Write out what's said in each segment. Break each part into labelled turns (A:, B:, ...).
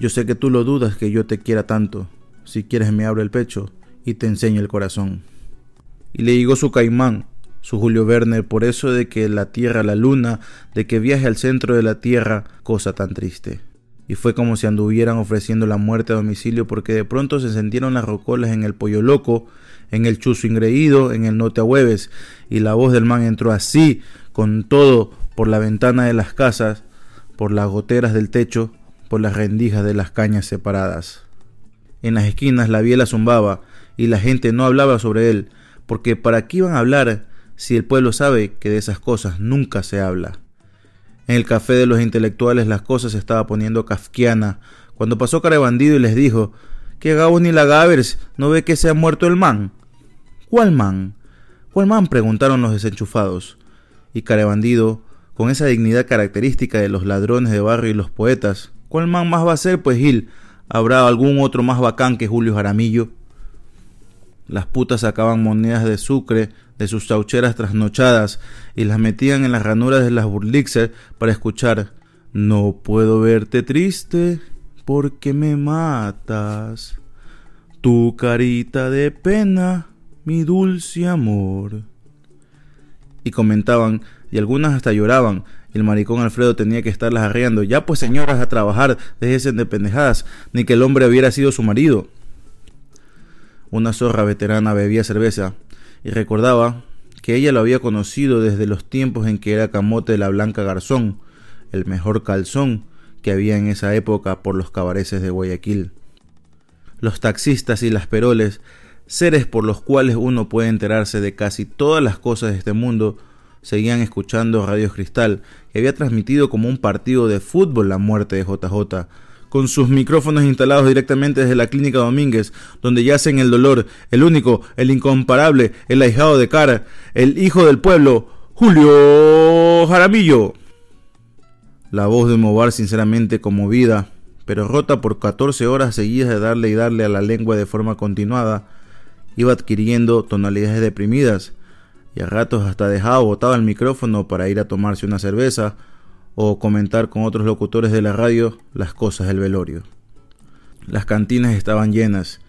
A: Yo sé que tú lo dudas que yo te quiera tanto. Si quieres me abro el pecho y te enseño el corazón. Y le digo su caimán, su Julio Verne, por eso de que la tierra, la luna, de que viaje al centro de la tierra, cosa tan triste. Y fue como si anduvieran ofreciendo la muerte a domicilio porque de pronto se sentieron las rocolas en el pollo loco, en el chuzo ingreído, en el no te hueves, y la voz del man entró así, con todo, por la ventana de las casas, por las goteras del techo, por las rendijas de las cañas separadas. En las esquinas la biela zumbaba, y la gente no hablaba sobre él, porque ¿para qué iban a hablar si el pueblo sabe que de esas cosas nunca se habla? En el café de los intelectuales las cosas se estaba poniendo kafkiana, cuando pasó cara bandido y les dijo, que Gabo ni la Gavers no ve que se ha muerto el man. ¿Cuál man? ¿Cuál man? preguntaron los desenchufados. Y Carebandido, con esa dignidad característica de los ladrones de barrio y los poetas, ¿cuál man más va a ser? Pues Gil, ¿habrá algún otro más bacán que Julio Jaramillo? Las putas sacaban monedas de sucre de sus chaucheras trasnochadas y las metían en las ranuras de las burlixer para escuchar No puedo verte triste porque me matas. Tu carita de pena mi dulce amor. Y comentaban, y algunas hasta lloraban, y el maricón Alfredo tenía que estarlas arreando. Ya pues señoras a trabajar, déjense de pendejadas, ni que el hombre hubiera sido su marido. Una zorra veterana bebía cerveza, y recordaba que ella lo había conocido desde los tiempos en que era camote de la Blanca Garzón, el mejor calzón que había en esa época por los cabareces de Guayaquil. Los taxistas y las peroles seres por los cuales uno puede enterarse de casi todas las cosas de este mundo, seguían escuchando Radio Cristal, que había transmitido como un partido de fútbol la muerte de JJ, con sus micrófonos instalados directamente desde la clínica Domínguez, donde yacen el dolor, el único, el incomparable, el ahijado de cara, el hijo del pueblo, Julio Jaramillo. La voz de Movar sinceramente conmovida, pero rota por 14 horas seguidas de darle y darle a la lengua de forma continuada, iba adquiriendo tonalidades deprimidas y a ratos hasta dejaba botado el micrófono para ir a tomarse una cerveza o comentar con otros locutores de la radio las cosas del velorio. Las cantinas estaban llenas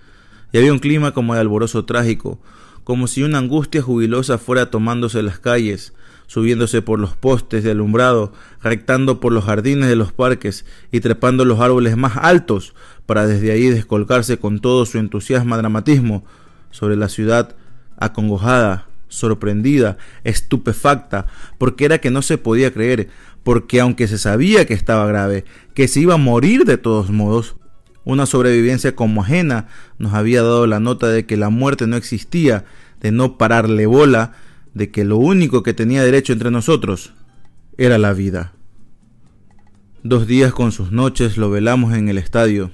A: y había un clima como de alborozo trágico, como si una angustia jubilosa fuera tomándose las calles, subiéndose por los postes de alumbrado, rectando por los jardines de los parques y trepando los árboles más altos para desde ahí descolgarse con todo su entusiasmo dramatismo sobre la ciudad acongojada, sorprendida, estupefacta, porque era que no se podía creer, porque aunque se sabía que estaba grave, que se iba a morir de todos modos, una sobrevivencia como ajena nos había dado la nota de que la muerte no existía, de no pararle bola, de que lo único que tenía derecho entre nosotros era la vida. Dos días con sus noches lo velamos en el estadio.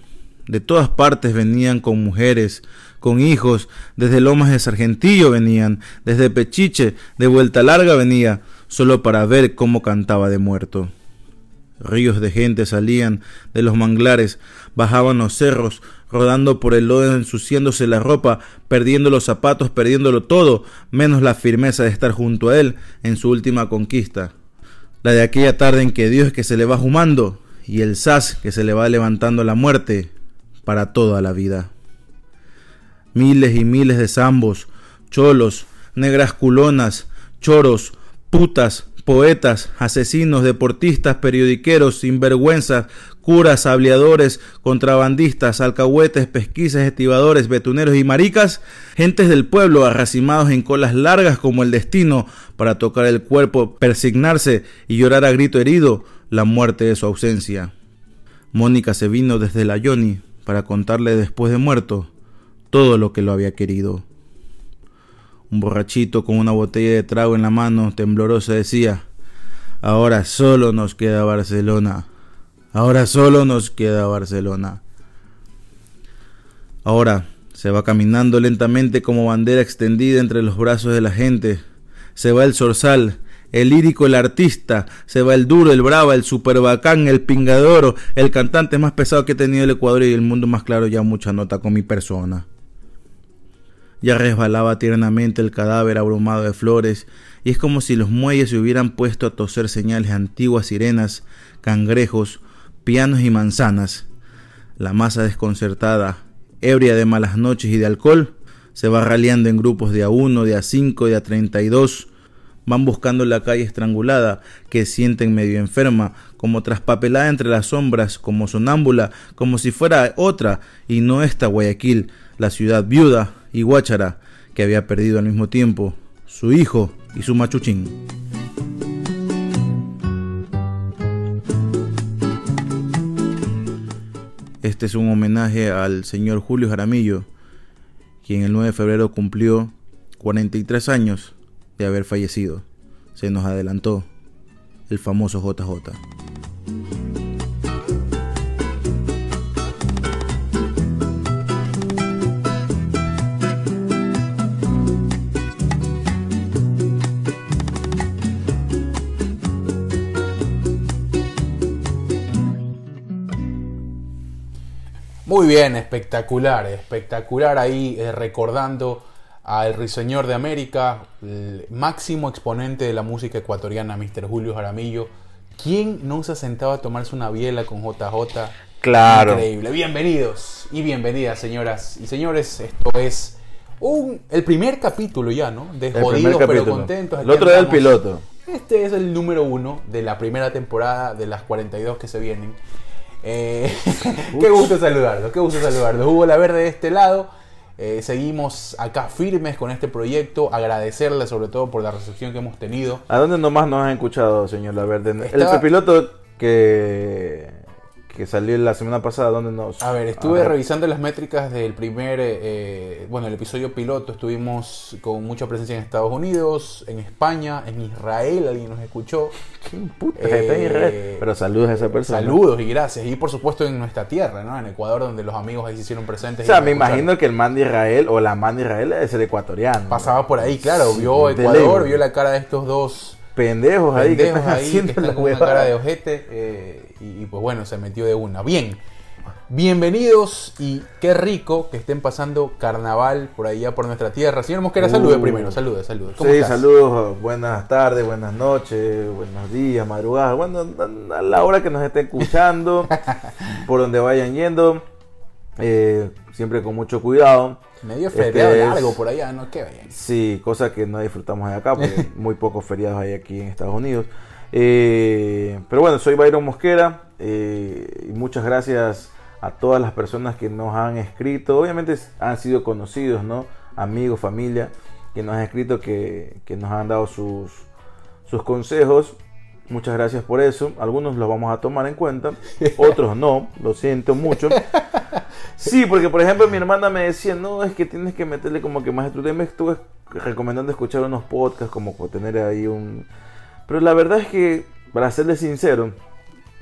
A: De todas partes venían con mujeres, con hijos, desde Lomas de Sargentillo venían, desde Pechiche, de Vuelta Larga venía, solo para ver cómo cantaba de muerto. Ríos de gente salían de los manglares, bajaban los cerros, rodando por el lodo, ensuciándose la ropa, perdiendo los zapatos, perdiéndolo todo, menos la firmeza de estar junto a él en su última conquista. La de aquella tarde en que Dios que se le va jumando y el sas que se le va levantando la muerte para toda la vida miles y miles de zambos, cholos, negras culonas, choros, putas, poetas, asesinos, deportistas, periodiqueros, sinvergüenzas, curas, hableadores, contrabandistas, alcahuetes, pesquisas, estibadores, betuneros y maricas, gentes del pueblo arracimados en colas largas como el destino para tocar el cuerpo, persignarse y llorar a grito herido la muerte de su ausencia. Mónica se vino desde la Yoni para contarle después de muerto todo lo que lo había querido. Un borrachito con una botella de trago en la mano, tembloroso, decía, ahora solo nos queda Barcelona, ahora solo nos queda Barcelona. Ahora se va caminando lentamente como bandera extendida entre los brazos de la gente, se va el zorzal, el lírico, el artista, se va el duro, el brava, el super bacán, el pingadoro, el cantante más pesado que he tenido el Ecuador y el mundo más claro, ya mucha nota con mi persona. Ya resbalaba tiernamente el cadáver abrumado de flores, y es como si los muelles se hubieran puesto a toser señales antiguas sirenas, cangrejos, pianos y manzanas. La masa desconcertada, ebria de malas noches y de alcohol, se va raleando en grupos de a uno, de a cinco, de a treinta y dos. Van buscando la calle estrangulada, que sienten medio enferma, como traspapelada entre las sombras, como sonámbula, como si fuera otra, y no esta Guayaquil, la ciudad viuda y guáchara, que había perdido al mismo tiempo su hijo y su machuchín. Este es un homenaje al señor Julio Jaramillo, quien el 9 de febrero cumplió 43 años de haber fallecido. Se nos adelantó el famoso JJ.
B: Muy bien, espectacular, espectacular ahí eh, recordando al Riseñor de América, el máximo exponente de la música ecuatoriana, Mr. Julio Jaramillo. ¿Quién no se ha sentado a tomarse una biela con JJ?
A: Claro.
B: Increíble. Bienvenidos y bienvenidas, señoras y señores. Esto es un, el primer capítulo ya, ¿no? De jodidos pero contentos.
A: El otro era el piloto.
B: Este es el número uno de la primera temporada de las 42 que se vienen. Eh, qué gusto saludarlo, qué gusto saludarlo. Hugo La Verde de este lado. Eh, seguimos acá firmes con este proyecto. Agradecerle sobre todo por la recepción que hemos tenido.
A: ¿A dónde nomás nos han escuchado, señor Laverde?
B: Estaba-
A: El piloto que, que salió la semana pasada, ¿dónde nos...?
B: A ver, estuve revisando las métricas del primer, eh, eh, bueno, el episodio piloto. Estuvimos con mucha presencia en Estados Unidos, en España, en Israel. Alguien nos escuchó.
A: ¿Quién puta
B: Eh,
A: Israel? Pero saludos a esa persona.
B: Saludos y gracias. Y por supuesto en nuestra tierra, ¿no? En Ecuador, donde los amigos ahí se hicieron
A: O
B: presentes. y
A: sea, me
B: escucharon.
A: imagino que el man de Israel o la man de Israel debe ser ecuatoriano.
B: Pasaba por ahí, claro. Vio Ecuador, vio la cara de estos dos
A: Pendejos ahí que están
B: ahí que
A: haciendo
B: están
A: la
B: con una
A: huevada.
B: cara de ojete. eh, y, y, pues bueno, se metió de una. Bien. Bienvenidos y qué rico que estén pasando carnaval por allá por nuestra tierra. Señor Mosquera, salude
A: Uh.
B: primero, salude, salude. ¿Cómo
A: Sí,
B: estás?
A: saludos, buenas tardes, buenas noches, buenos días, madrugadas, bueno, a la hora que nos estén escuchando, por donde vayan yendo, eh, siempre con mucho cuidado.
B: Medio
A: Este
B: feriado
A: es-
B: largo por allá, ¿no? Qué bien.
A: Sí, cosa que no disfrutamos de acá, porque muy pocos feriados hay aquí en Estados Unidos. Eh, pero bueno, soy Byron Mosquera eh, y muchas gracias a todas las personas que nos han escrito. Obviamente han sido conocidos, ¿no? Amigos, familia, que nos han escrito, que, que nos han dado sus, sus consejos. Muchas gracias por eso. Algunos los vamos a tomar en cuenta, otros no. Lo siento mucho. Sí, porque por ejemplo mi hermana me decía, no, es que tienes que meterle como que más. Y Me estuve recomendando escuchar unos podcasts, como tener ahí un... Pero la verdad es que, para serle sincero,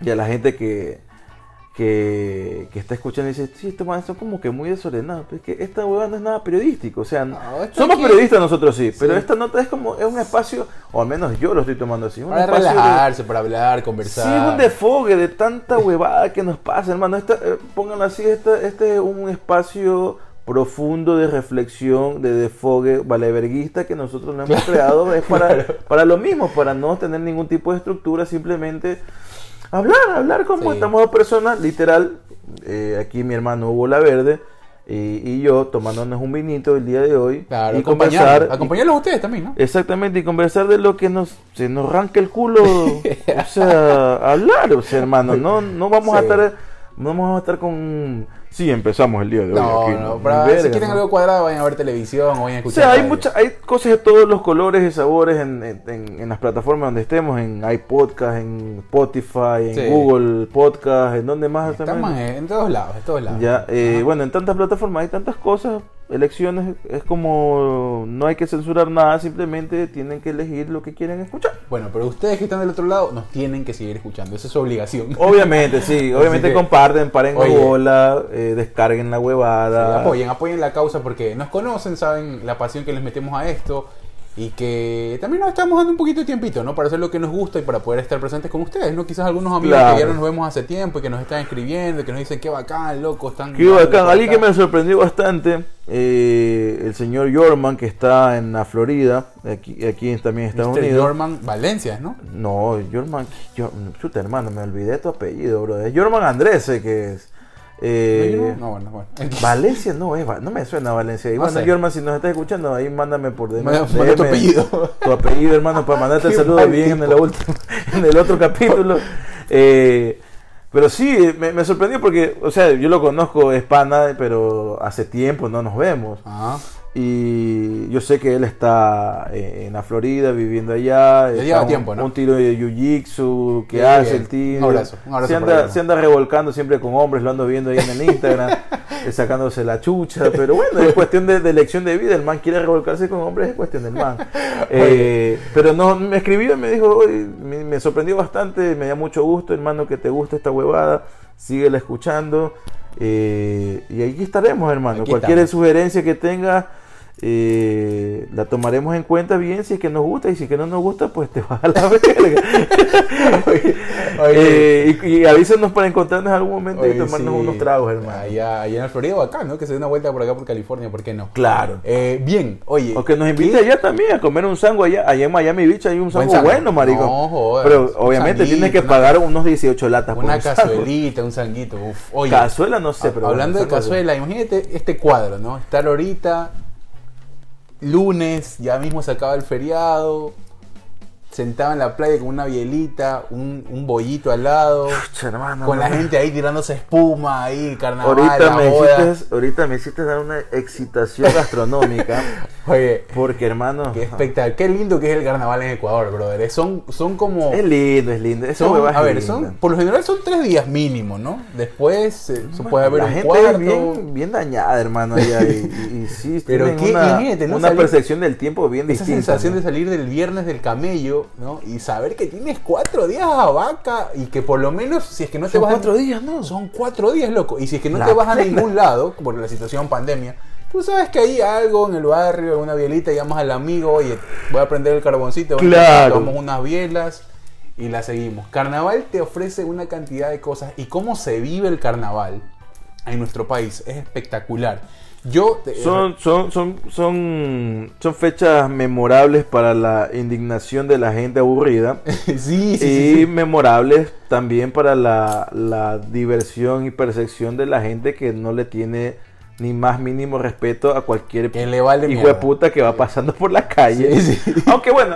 A: y a la gente que, que, que está escuchando dice, sí, estos manes son como que muy desordenados. Pero es que esta hueva no es nada periodístico. O sea,
B: No,
A: somos
B: aquí-
A: periodistas nosotros sí, pero
B: Sí.
A: esta nota es como, es un espacio, o al menos yo lo estoy tomando así, un
B: Para
A: espacio de-
B: relajarse, para hablar,
A: Sí,
B: conversar.
A: es un desfogue de tanta huevada que nos pasa, hermano. Esta, eh, pónganlo así, esta- este es un espacio profundo de reflexión, de desfogue valeverguista que nosotros no hemos creado. Es para, para lo mismo, para no tener ningún tipo de estructura, simplemente hablar, hablar como
B: Sí.
A: estamos dos personas, literal. eh, aquí mi hermano Hugo La Verde y, y yo tomándonos un vinito el día de hoy
B: Claro,
A: y
B: acompañarlos,
A: conversar. y-
B: acompañarlos a ustedes también, ¿no?
A: Exactamente, y conversar de lo que nos, se nos arranca el culo, o sea, hablar, o sea, hermano, no, no vamos a estar, no vamos a estar con, sí, empezamos el día de hoy.
B: No,
A: aquí,
B: no, para,
A: Verga,
B: si quieren
A: ¿no?
B: algo cuadrado, vayan a ver televisión o vayan a
A: O
B: escuchar.
A: sea, hay muchas, hay cosas de todos los colores y sabores en, en- las plataformas donde estemos, en iPodcast, en Spotify, en
B: Sí.
A: Google Podcast, en donde más
B: Estamos en, en todos lados, en todos lados.
A: Ya, eh, bueno, en tantas plataformas hay tantas cosas, elecciones, es como no hay que censurar nada, simplemente tienen que elegir lo que quieren escuchar.
B: Bueno, pero ustedes que están del otro lado nos tienen que seguir escuchando, esa es su obligación.
A: Obviamente, sí, obviamente
B: que-
A: comparten, paren
B: Oye.
A: bola, eh, descarguen la
B: Sí,
A: huevada.
B: apoyen, apoyen la causa porque nos conocen, saben la pasión que les metemos a esto y que también nos estamos dando un poquito de tiempito, ¿no? Para hacer lo que nos gusta y para poder estar presentes con ustedes, ¿no? Quizás algunos amigos
A: Claro.
B: que ya no nos vemos hace tiempo y que nos están escribiendo, y que nos dicen qué bacán, loco, están...
A: Qué bacán, alguien que
B: acá".
A: me sorprendió bastante, eh, el señor Yorman, que está en la Florida, aquí, aquí también en Estados
B: Mr.
A: Unidos.
B: Valencia, ¿no?
A: No, Yorman, yo, chuta hermano, me olvidé tu apellido, bro. Es Yorman Andrés, eh, que es. Eh,
B: no, bueno, bueno.
A: Valencia no es, no me suena Valencia. Y
B: No
A: bueno,
B: sé.
A: Yorman, si nos estás escuchando, ahí mándame por DM.
B: Manda- tu apellido.
A: Tu apellido, hermano, para mandarte el saludo bien en el, último, en el otro capítulo. Eh, pero sí, me, me sorprendió porque, o sea, yo lo conozco, es pana, pero hace tiempo no nos vemos.
B: Ah,
A: Y yo sé que él está eh, en la Florida, viviendo allá. está
B: lleva
A: un,
B: tiempo, ¿no?
A: Un tiro de jiu-jitsu que hace
B: bien.
A: el tío.
B: Un abrazo, un abrazo
A: se, anda,
B: ¿no?
A: se anda revolcando siempre con hombres, lo ando viendo ahí en el Instagram, eh, sacándose la chucha. Pero bueno, es cuestión de, de elección de vida. El man quiere revolcarse con hombres, es cuestión del man. Eh, pero no, me escribió y me dijo, "Oye, me, me sorprendió bastante, me da mucho gusto, hermano, que te guste esta huevada. Síguela escuchando. eh, y aquí estaremos, hermano.
B: Aquí
A: Cualquier
B: estamos.
A: sugerencia que tenga, eh, la tomaremos en cuenta bien si es que nos gusta y si es que no nos gusta, pues te vas a la verga.
B: Oye,
A: Eh, y, y avísanos para encontrarnos en algún momento y tomarnos
B: sí.
A: unos tragos, hermano.
B: Allá, allá en la Florida o acá, ¿no? Que se dé una vuelta por acá por California, ¿por qué no?
A: Claro.
B: Eh, bien, oye.
A: O que nos invite allá también a comer un sango allá. Allá en Miami Beach hay un sango
B: sango.
A: bueno, marico.
B: No.
A: Pero obviamente
B: sanguito,
A: tienes que
B: una-
A: pagar unos 18 latas por
B: Una
A: un sango.
B: cazuelita, un sanguito. Uf. Oye,
A: Cazuela no sé, pero
B: hablando de cazuela, imagínate este cuadro, ¿no? Estar ahorita, lunes, ya mismo se acaba el feriado, sentado en la playa con una bielita, un, un bollito al lado,
A: Pucha, hermano,
B: con la gente ahí tirándose espuma, ahí, carnaval,
A: Ahorita
B: la
A: me,
B: boda.
A: hiciste, ahorita me hiciste dar una excitación gastronómica.
B: Oye,
A: Porque, hermano.
B: qué espectacular, qué lindo que es el carnaval en Ecuador, brother. Son, son como...
A: Es lindo, es lindo. Esa
B: son-
A: es
B: a ver,
A: linda.
B: son, por lo general son tres días mínimo, ¿no? Después eh, se puede haber
A: la
B: un
A: gente
B: cuarto.
A: es bien, bien dañada, hermano, allá. Y, y- sí,
B: Pero qué-
A: una, una percepción del tiempo bien
B: Esa
A: distinta.
B: sensación
A: ¿no?
B: de salir del viernes del camello, ¿no? Y saber que tienes cuatro días a vaca y que por lo menos, si es que no te
A: Son
B: vas a-
A: cuatro días, ¿no?
B: Son cuatro días, loco. Y si es que no
A: La
B: te vas a ningún lado, por la situación pandemia, tú sabes que hay algo en el barrio, alguna bielita, llamas al amigo, oye, voy a prender el carboncito,
A: Claro.
B: tomamos unas bielas y la seguimos. Carnaval te ofrece una cantidad de cosas y cómo se vive el carnaval en nuestro país es espectacular. Yo te-
A: Son, son, son, son, son fechas memorables para la indignación de la gente aburrida.
B: sí, sí,
A: y
B: sí.
A: memorables también para la, la diversión y percepción de la gente que no le tiene ni más mínimo respeto a cualquier
B: Que vale
A: hijo
B: mierda.
A: de puta que va pasando por la calle.
B: Sí, sí.
A: Aunque bueno,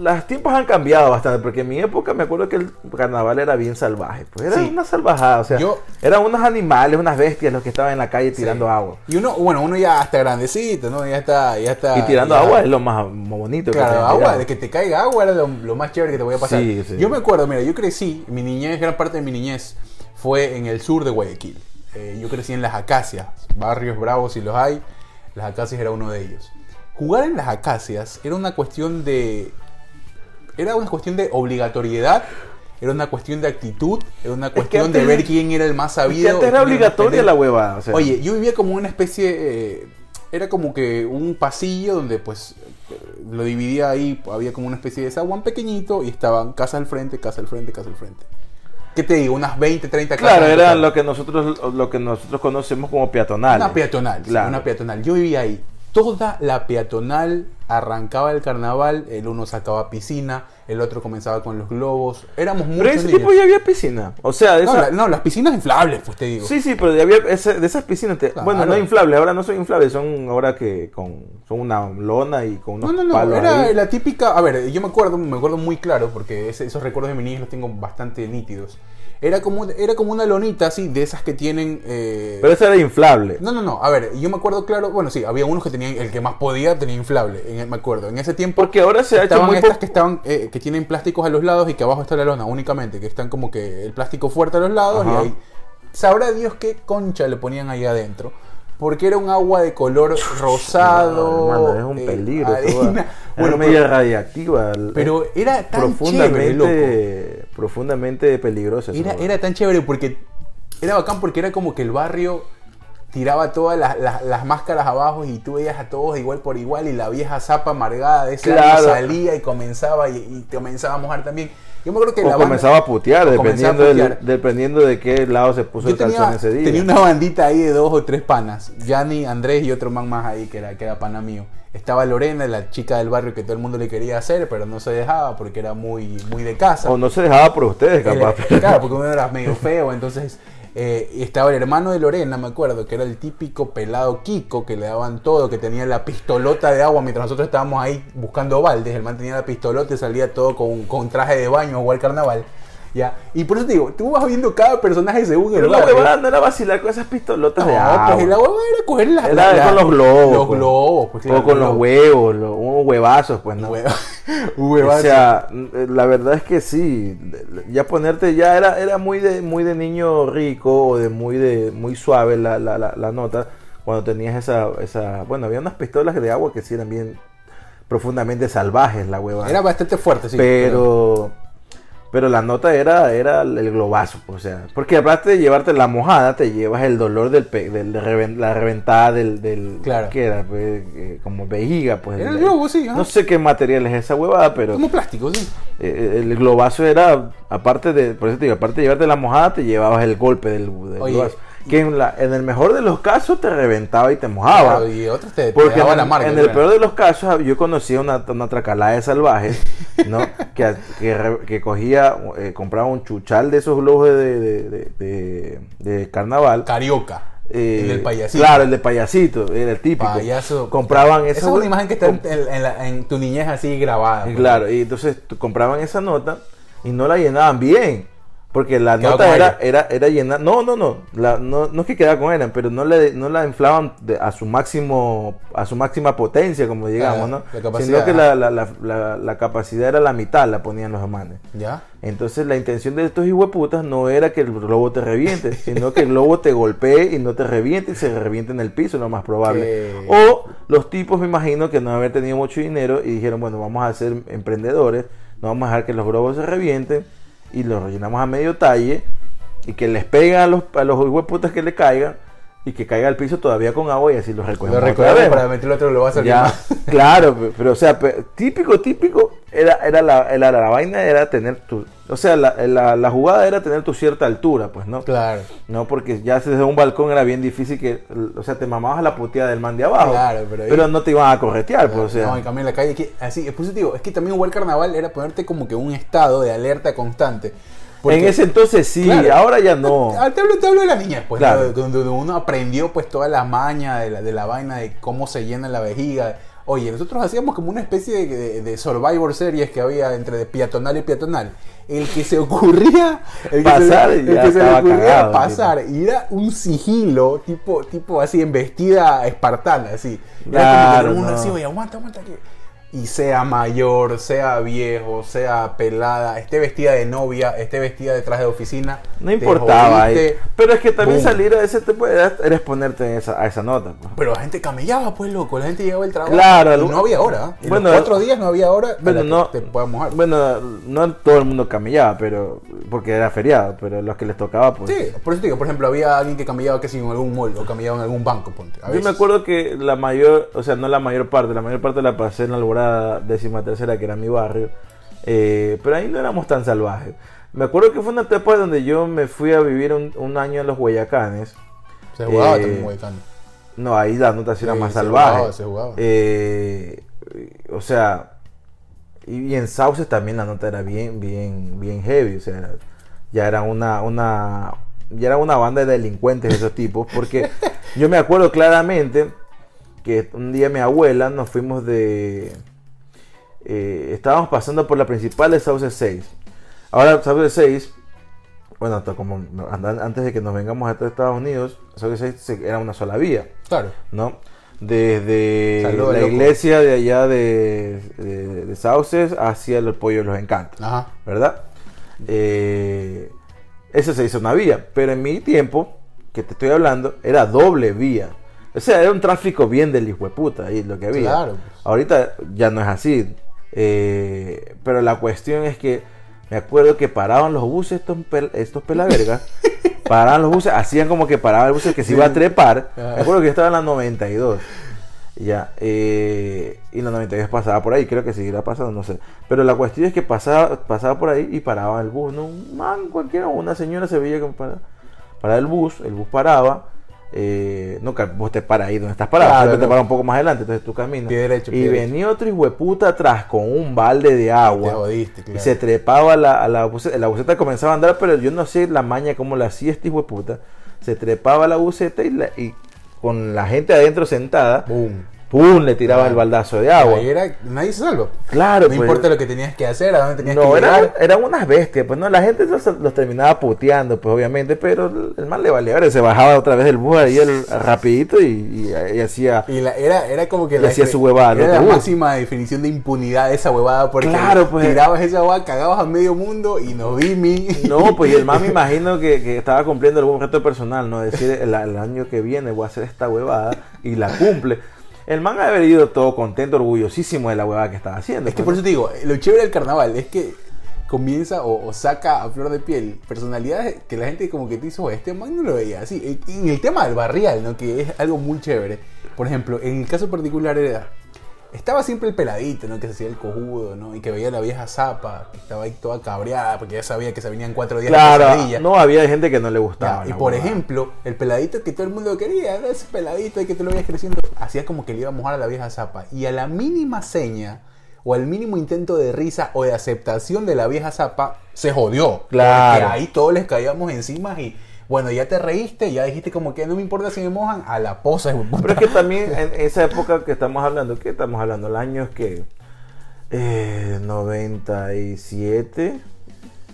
A: los tiempos han cambiado bastante, porque en mi época me acuerdo que el carnaval era bien salvaje. Pues era
B: Sí.
A: una salvajada, o sea,
B: Yo-
A: eran unos animales, unas bestias los que estaban en la calle tirando agua.
B: Y uno, bueno, uno ya está grandecito, ¿no? Ya está, ya está.
A: Y tirando
B: ya-
A: agua es lo más bonito que
B: Claro,
A: pueden
B: agua, de que te caiga agua era lo, lo más chévere que te voy a pasar. Yo me acuerdo, mira, yo crecí, mi niñez, gran parte de mi niñez fue en el sur de Guayaquil. Eh, yo crecí en las acacias, barrios bravos si los hay, las acacias era uno de ellos. Jugar en las acacias era una cuestión de. Era una cuestión de obligatoriedad, era una cuestión de actitud, era una
A: que
B: cuestión de ver quién era el más
A: Es que
B: sabido.
A: antes era obligatoria la hueva. O sea,
B: Oye, yo vivía como una especie, eh, era como que un pasillo donde pues lo dividía ahí, había como una especie de zaguán pequeñito y estaban casa al frente, casa al frente, casa al frente. ¿Qué te digo? Unas 20, 30 casas.
A: Claro, era lo que nosotros lo que nosotros conocemos como peatonal.
B: Una peatonal, sí,
A: Claro.
B: una peatonal. Yo vivía ahí. Toda la peatonal arrancaba el carnaval, el uno sacaba piscina, el otro comenzaba con los globos. Éramos
A: Pero
B: muchos
A: ese
B: niños.
A: tiempo ya había piscina. O sea,
B: no,
A: esa-
B: la- no, las piscinas inflables, pues te digo.
A: Sí, sí, pero había de esas piscinas. te-
B: Claro.
A: Bueno, no inflables, ahora no son inflables, son ahora que con son una lona y con unos
B: No, no, no,
A: palos
B: era
A: ahí.
B: la típica, a ver, yo me acuerdo, me acuerdo muy claro, porque ese- esos recuerdos de mi niñez los tengo bastante nítidos. Era como, era como una lonita así, de esas que tienen... eh,
A: Pero esa era inflable.
B: No, no, no, a ver, yo me acuerdo claro, bueno, sí, había unos que tenían, el que más podía tenía inflable, en- me acuerdo. En ese tiempo
A: Porque ahora se ha hecho muy
B: estas que estaban, eh, que tienen plásticos a los lados y que abajo está la lona únicamente, que están como que el plástico fuerte a los lados
A: Ajá.
B: y ahí... Sabrá Dios qué concha le ponían ahí adentro. Porque era un agua de color rosado.
A: Hermano, es un
B: eh,
A: peligro. Era
B: Bueno,
A: media radiactiva.
B: pero era tan chévere, loco.
A: profundamente, profundamente peligrosa.
B: Era, era tan chévere porque era bacán porque era como que el barrio tiraba todas las, las- las máscaras abajo y tú veías a todos igual por igual y la vieja zapa amargada de ese
A: Claro.
B: salía y comenzaba y, y comenzaba a mojar también. Yo me acuerdo que
A: o
B: la banda-
A: comenzaba a putear, dependiendo,
B: a
A: del-
B: putear.
A: dependiendo de qué lado se puso
B: Yo
A: el calzón
B: tenía,
A: ese día.
B: tenía una bandita ahí de dos o tres panas. Yanni, Andrés y otro man más ahí que era, que era pana mío. Estaba Lorena, la chica del barrio que todo el mundo le quería hacer, pero no se dejaba porque era muy, muy de casa.
A: O no se dejaba por ustedes, capaz.
B: claro, porque uno era medio feo, entonces Eh, y estaba el hermano de Lorena, me acuerdo, que era el típico pelado Kiko, que le daban todo, que tenía la pistolota de agua mientras nosotros estábamos ahí buscando baldes. El man tenía la pistolota y salía todo con, con traje de baño o al carnaval. ¿ya? Y por eso te digo, tú vas viendo cada personaje según el
A: Pero la
B: barrio.
A: huevada no era vacilar con esas pistolotas
B: No,
A: de agua.
B: pues el agua era coger la,
A: Era
B: la-
A: con los globos,
B: Los
A: pues.
B: globos, pues
A: O
B: claro,
A: con los huevos, los- unos huevazos, pues no.
B: Hueva-
A: O sea, la verdad es que sí, ya ponerte ya era, era muy de muy de niño rico o de muy de muy suave la, la, la, la nota cuando tenías esa, esa, bueno, había unas pistolas de agua que sí eran bien profundamente salvajes la hueva.
B: Era bastante fuerte, sí.
A: pero pero la nota era era el globazo, pues, o sea, porque aparte de llevarte la mojada, te llevas el dolor del, pe- del de reven- la reventada del, del
B: Claro.
A: ¿qué era? Pues, eh, como vejiga, pues.
B: Era el globo, sí, ajá.
A: No sé qué material es esa huevada, pero
B: Como plástico, sí.
A: eh, el globazo era, aparte de, por eso te digo, aparte de llevarte la mojada, te llevabas el golpe del, del
B: Oye,
A: globazo. Que en, la, en el mejor de los casos te reventaba y te mojaba.
B: Claro, y otros te, te
A: Porque en,
B: la marca.
A: en el peor de los casos, yo conocía una, una tracalada de salvajes, ¿no? que, que, cogía, eh, compraba un chuchal de esos globos de, de, de- de- de carnaval.
B: Carioca.
A: eh,
B: el del payasito.
A: Claro, el de payasito, era el típico.
B: Payaso.
A: Compraban
B: Esa
A: esa
B: es una imagen que está en, en- en la- en tu niñez así grabada. pues.
A: Claro, y entonces compraban esa nota y no la llenaban bien. Porque la nota era, era, era llena. No, no, no. La, no. No es que quedaba con aire, pero no, le, no la inflaban de- a su máximo, a su máxima potencia, como digamos,
B: Ah,
A: ¿no?
B: la capacidad,
A: Sino que la, la, la, capacidad era la mitad, la ponían los hermanos.
B: ¿Ya?
A: Entonces la intención de estos hijueputas no era que el globo te reviente, sino que el globo te golpee y no te reviente y se reviente en el piso, lo más probable. O los tipos, me imagino, que no haber tenido mucho dinero y dijeron, bueno, vamos a ser emprendedores, no vamos a dejar que los globos se revienten y los rellenamos a medio talle y que les peguen a los, a los hijueputas que le caigan y que caiga al piso todavía con agua y así los recogemos.
B: Lo
A: vez.
B: para meterlo otro lo vas a salir
A: Ya, claro, pe- pero o sea, típico, típico, era, era la, era la vaina era tener tu, o sea, la, la, la jugada era tener tu cierta altura, pues, ¿no?
B: Claro.
A: No, porque ya desde un balcón era bien difícil que, o sea, te mamabas la puteada del man de abajo,
B: Claro, pero ahí-
A: no te iban a corretear, pues, o sea,
B: no, en cambio en la calle, que, así, es positivo. Es que también igual carnaval era ponerte como que un estado de alerta constante. Porque-
A: en ese entonces sí,
B: Claro.
A: ahora ya no.
B: Te hablo, te hablo de la niña, pues,
A: Claro.
B: donde uno aprendió pues toda la maña de la, de la vaina de cómo se llena la vejiga. Oye, nosotros hacíamos como una especie de, de- de Survivor series que había entre de peatonal y peatonal. El que se ocurría, el que
A: Pasar
B: se, el
A: ya
B: que se le ocurría
A: cagado,
B: pasar y era un sigilo tipo, tipo así en vestida espartana, así. Era como que
A: Claro,
B: todo el mundo
A: no.
B: así, oye, aguanta, aguanta que y sea mayor, sea viejo, sea pelada, esté vestida de novia, esté vestida de traje de oficina.
A: No importaba ahí.
B: jodiste.
A: Pero es que también
B: Boom.
A: salir a ese tipo de edad era exponerte en esa, a esa nota. pues.
B: Pero la gente camellaba, pues loco, la gente llegaba al trabajo.
A: Claro,
B: y no había hora. En
A: Bueno,
B: los cuatro días no había hora
A: Bueno, no,
B: te puedas mojar.
A: bueno, no todo el mundo camellaba, pero porque era feriado, pero los que les tocaba, pues.
B: sí, por eso te digo, por ejemplo, había alguien que camellaba que en algún mall o camellaba en algún banco, ponte. A
A: Yo me acuerdo que la mayor, o sea, no la mayor parte, la mayor parte la pasé en la Alborada décima tercera, que era mi barrio, eh, pero ahí no éramos tan salvajes. Me acuerdo que fue una etapa donde yo me fui a vivir un, un año en los Guayacanes.
B: Se jugaba
A: eh,
B: también Huaycán.
A: No, ahí la nota sí era más
B: se
A: salvaje.
B: jugaba, se jugaba.
A: Eh, o sea, y, y en Sauces también la nota era bien, bien, bien heavy. O sea, ya era una, una, ya era una banda de delincuentes de esos tipos. Porque yo me acuerdo claramente que un día mi abuela nos fuimos de. Eh, estábamos pasando por la principal de Sauce 6. Ahora, Sauce 6, bueno, hasta como antes de que nos vengamos a Estados Unidos, Sauce 6 se- era una sola vía.
B: Claro.
A: ¿no? Desde la
B: loco.
A: iglesia de allá de, de, de Sauces hacia el pollo de los encantos,
B: Ajá.
A: ¿verdad? Eh, eso se hizo una vía, pero en mi tiempo, que te estoy hablando, era doble vía. O sea, era un tráfico bien del hijo de puta ahí lo que había.
B: Claro.
A: Ahorita ya no es así. Eh, pero la cuestión es que me acuerdo que paraban los buses estos, pel- estos pelavergas. paraban los buses, hacían como que paraban el bus que se iba a trepar. Me acuerdo que yo estaba en la 92. Ya, eh, y la 92 pasaba por ahí, creo que seguirá pasando, no sé. Pero la cuestión es que pasaba, pasaba por ahí y paraba el bus, ¿no? Un man cualquiera, una señora se veía que para, paraba el bus, el bus paraba, eh, no, vos te paras ahí donde estás parado,
B: Claro,
A: te paras un poco más adelante, entonces tú caminas.
B: Pie derecho,
A: y
B: derecho.
A: venía otro hijueputa atrás con un balde de
B: Te
A: agua. Y se trepaba a la, a la buceta, la buceta comenzaba a andar, pero yo no sé la maña cómo la hacía este hijo de puta. Se trepaba a la buceta y, la- y con la gente adentro sentada,
B: Boom.
A: ¡Pum! le tiraba el baldazo de agua.
B: Ahí era, nadie se salva.
A: Claro,
B: no
A: pues.
B: importa lo que tenías que hacer, a dónde tenías
A: No,
B: que
A: eran,
B: llegar.
A: eran unas bestias, pues no, la gente los, los terminaba puteando, pues obviamente, pero el, mal le valía, ahora se bajaba otra vez del bus ahí el, rapidito y, y- y hacía...
B: Y la- era, era como que
A: Le hacía su huevada,
B: Era
A: ¿no?
B: la máxima definición de impunidad esa huevada porque
A: Claro, pues.
B: tirabas esa huevada, cagabas a medio mundo y nos vi mi.
A: No, pues y el man me imagino que, que estaba cumpliendo algún reto personal, ¿no? Decir, el, el año que viene voy a hacer esta huevada y la cumple. El man ha haber ido todo contento, orgullosísimo de la huevada que estaba haciendo.
B: Es que por eso te digo, lo chévere del carnaval es que comienza o, o saca a flor de piel personalidades que la gente como que te dice, "Oye, este man no lo veía así. Y en el tema del barrial, ¿no? Que es algo muy chévere. Por ejemplo, en el caso particular era... Estaba siempre el peladito, ¿no? Que se hacía el cojudo, ¿no? Y que veía a la vieja zapa, que estaba ahí toda cabreada, porque ya sabía que se venían cuatro días de
A: Claro, no había gente que no le
B: Ya,
A: gustaba.
B: y por
A: huevada.
B: ejemplo, el peladito que todo el mundo quería, ¿no? ese peladito y que te lo veías creciendo, hacía como que le iba a mojar a la vieja zapa. Y a la mínima seña o al mínimo intento de risa o de aceptación de la vieja zapa, se jodió.
A: Claro.
B: Porque ahí todos les caíamos encima y bueno, ya te reíste, ya dijiste como que no me importa si me mojan, a la posa. de puta.
A: Pero es que también en esa época que estamos hablando, ¿qué estamos hablando? El año es que... Eh, 97.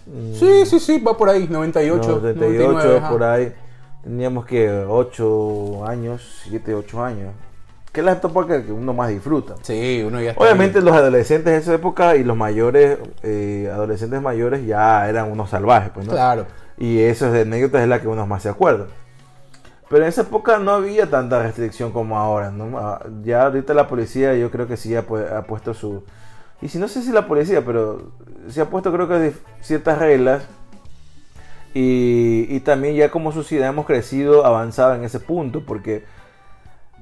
A: mm,
B: Sí, sí, sí, va por ahí, 98,
A: 98,
B: 99, ajá.
A: por ahí. Teníamos que 8 años, 7, 8 años. Que es la época que uno más disfruta.
B: Sí, uno ya está
A: Obviamente los adolescentes de esa época y los mayores, eh, adolescentes mayores ya eran unos salvajes, pues, ¿no?
B: Claro.
A: Y esas anécdotas es la que uno más se acuerda. Pero en esa época no había tanta restricción como ahora, ¿no? Ah, Ya ahorita la policía yo creo que sí ha, ha puesto su... Y si no sé si la policía, pero sí ha puesto creo que ciertas reglas. Y, y también ya como sociedad hemos crecido, avanzado en ese punto, porque...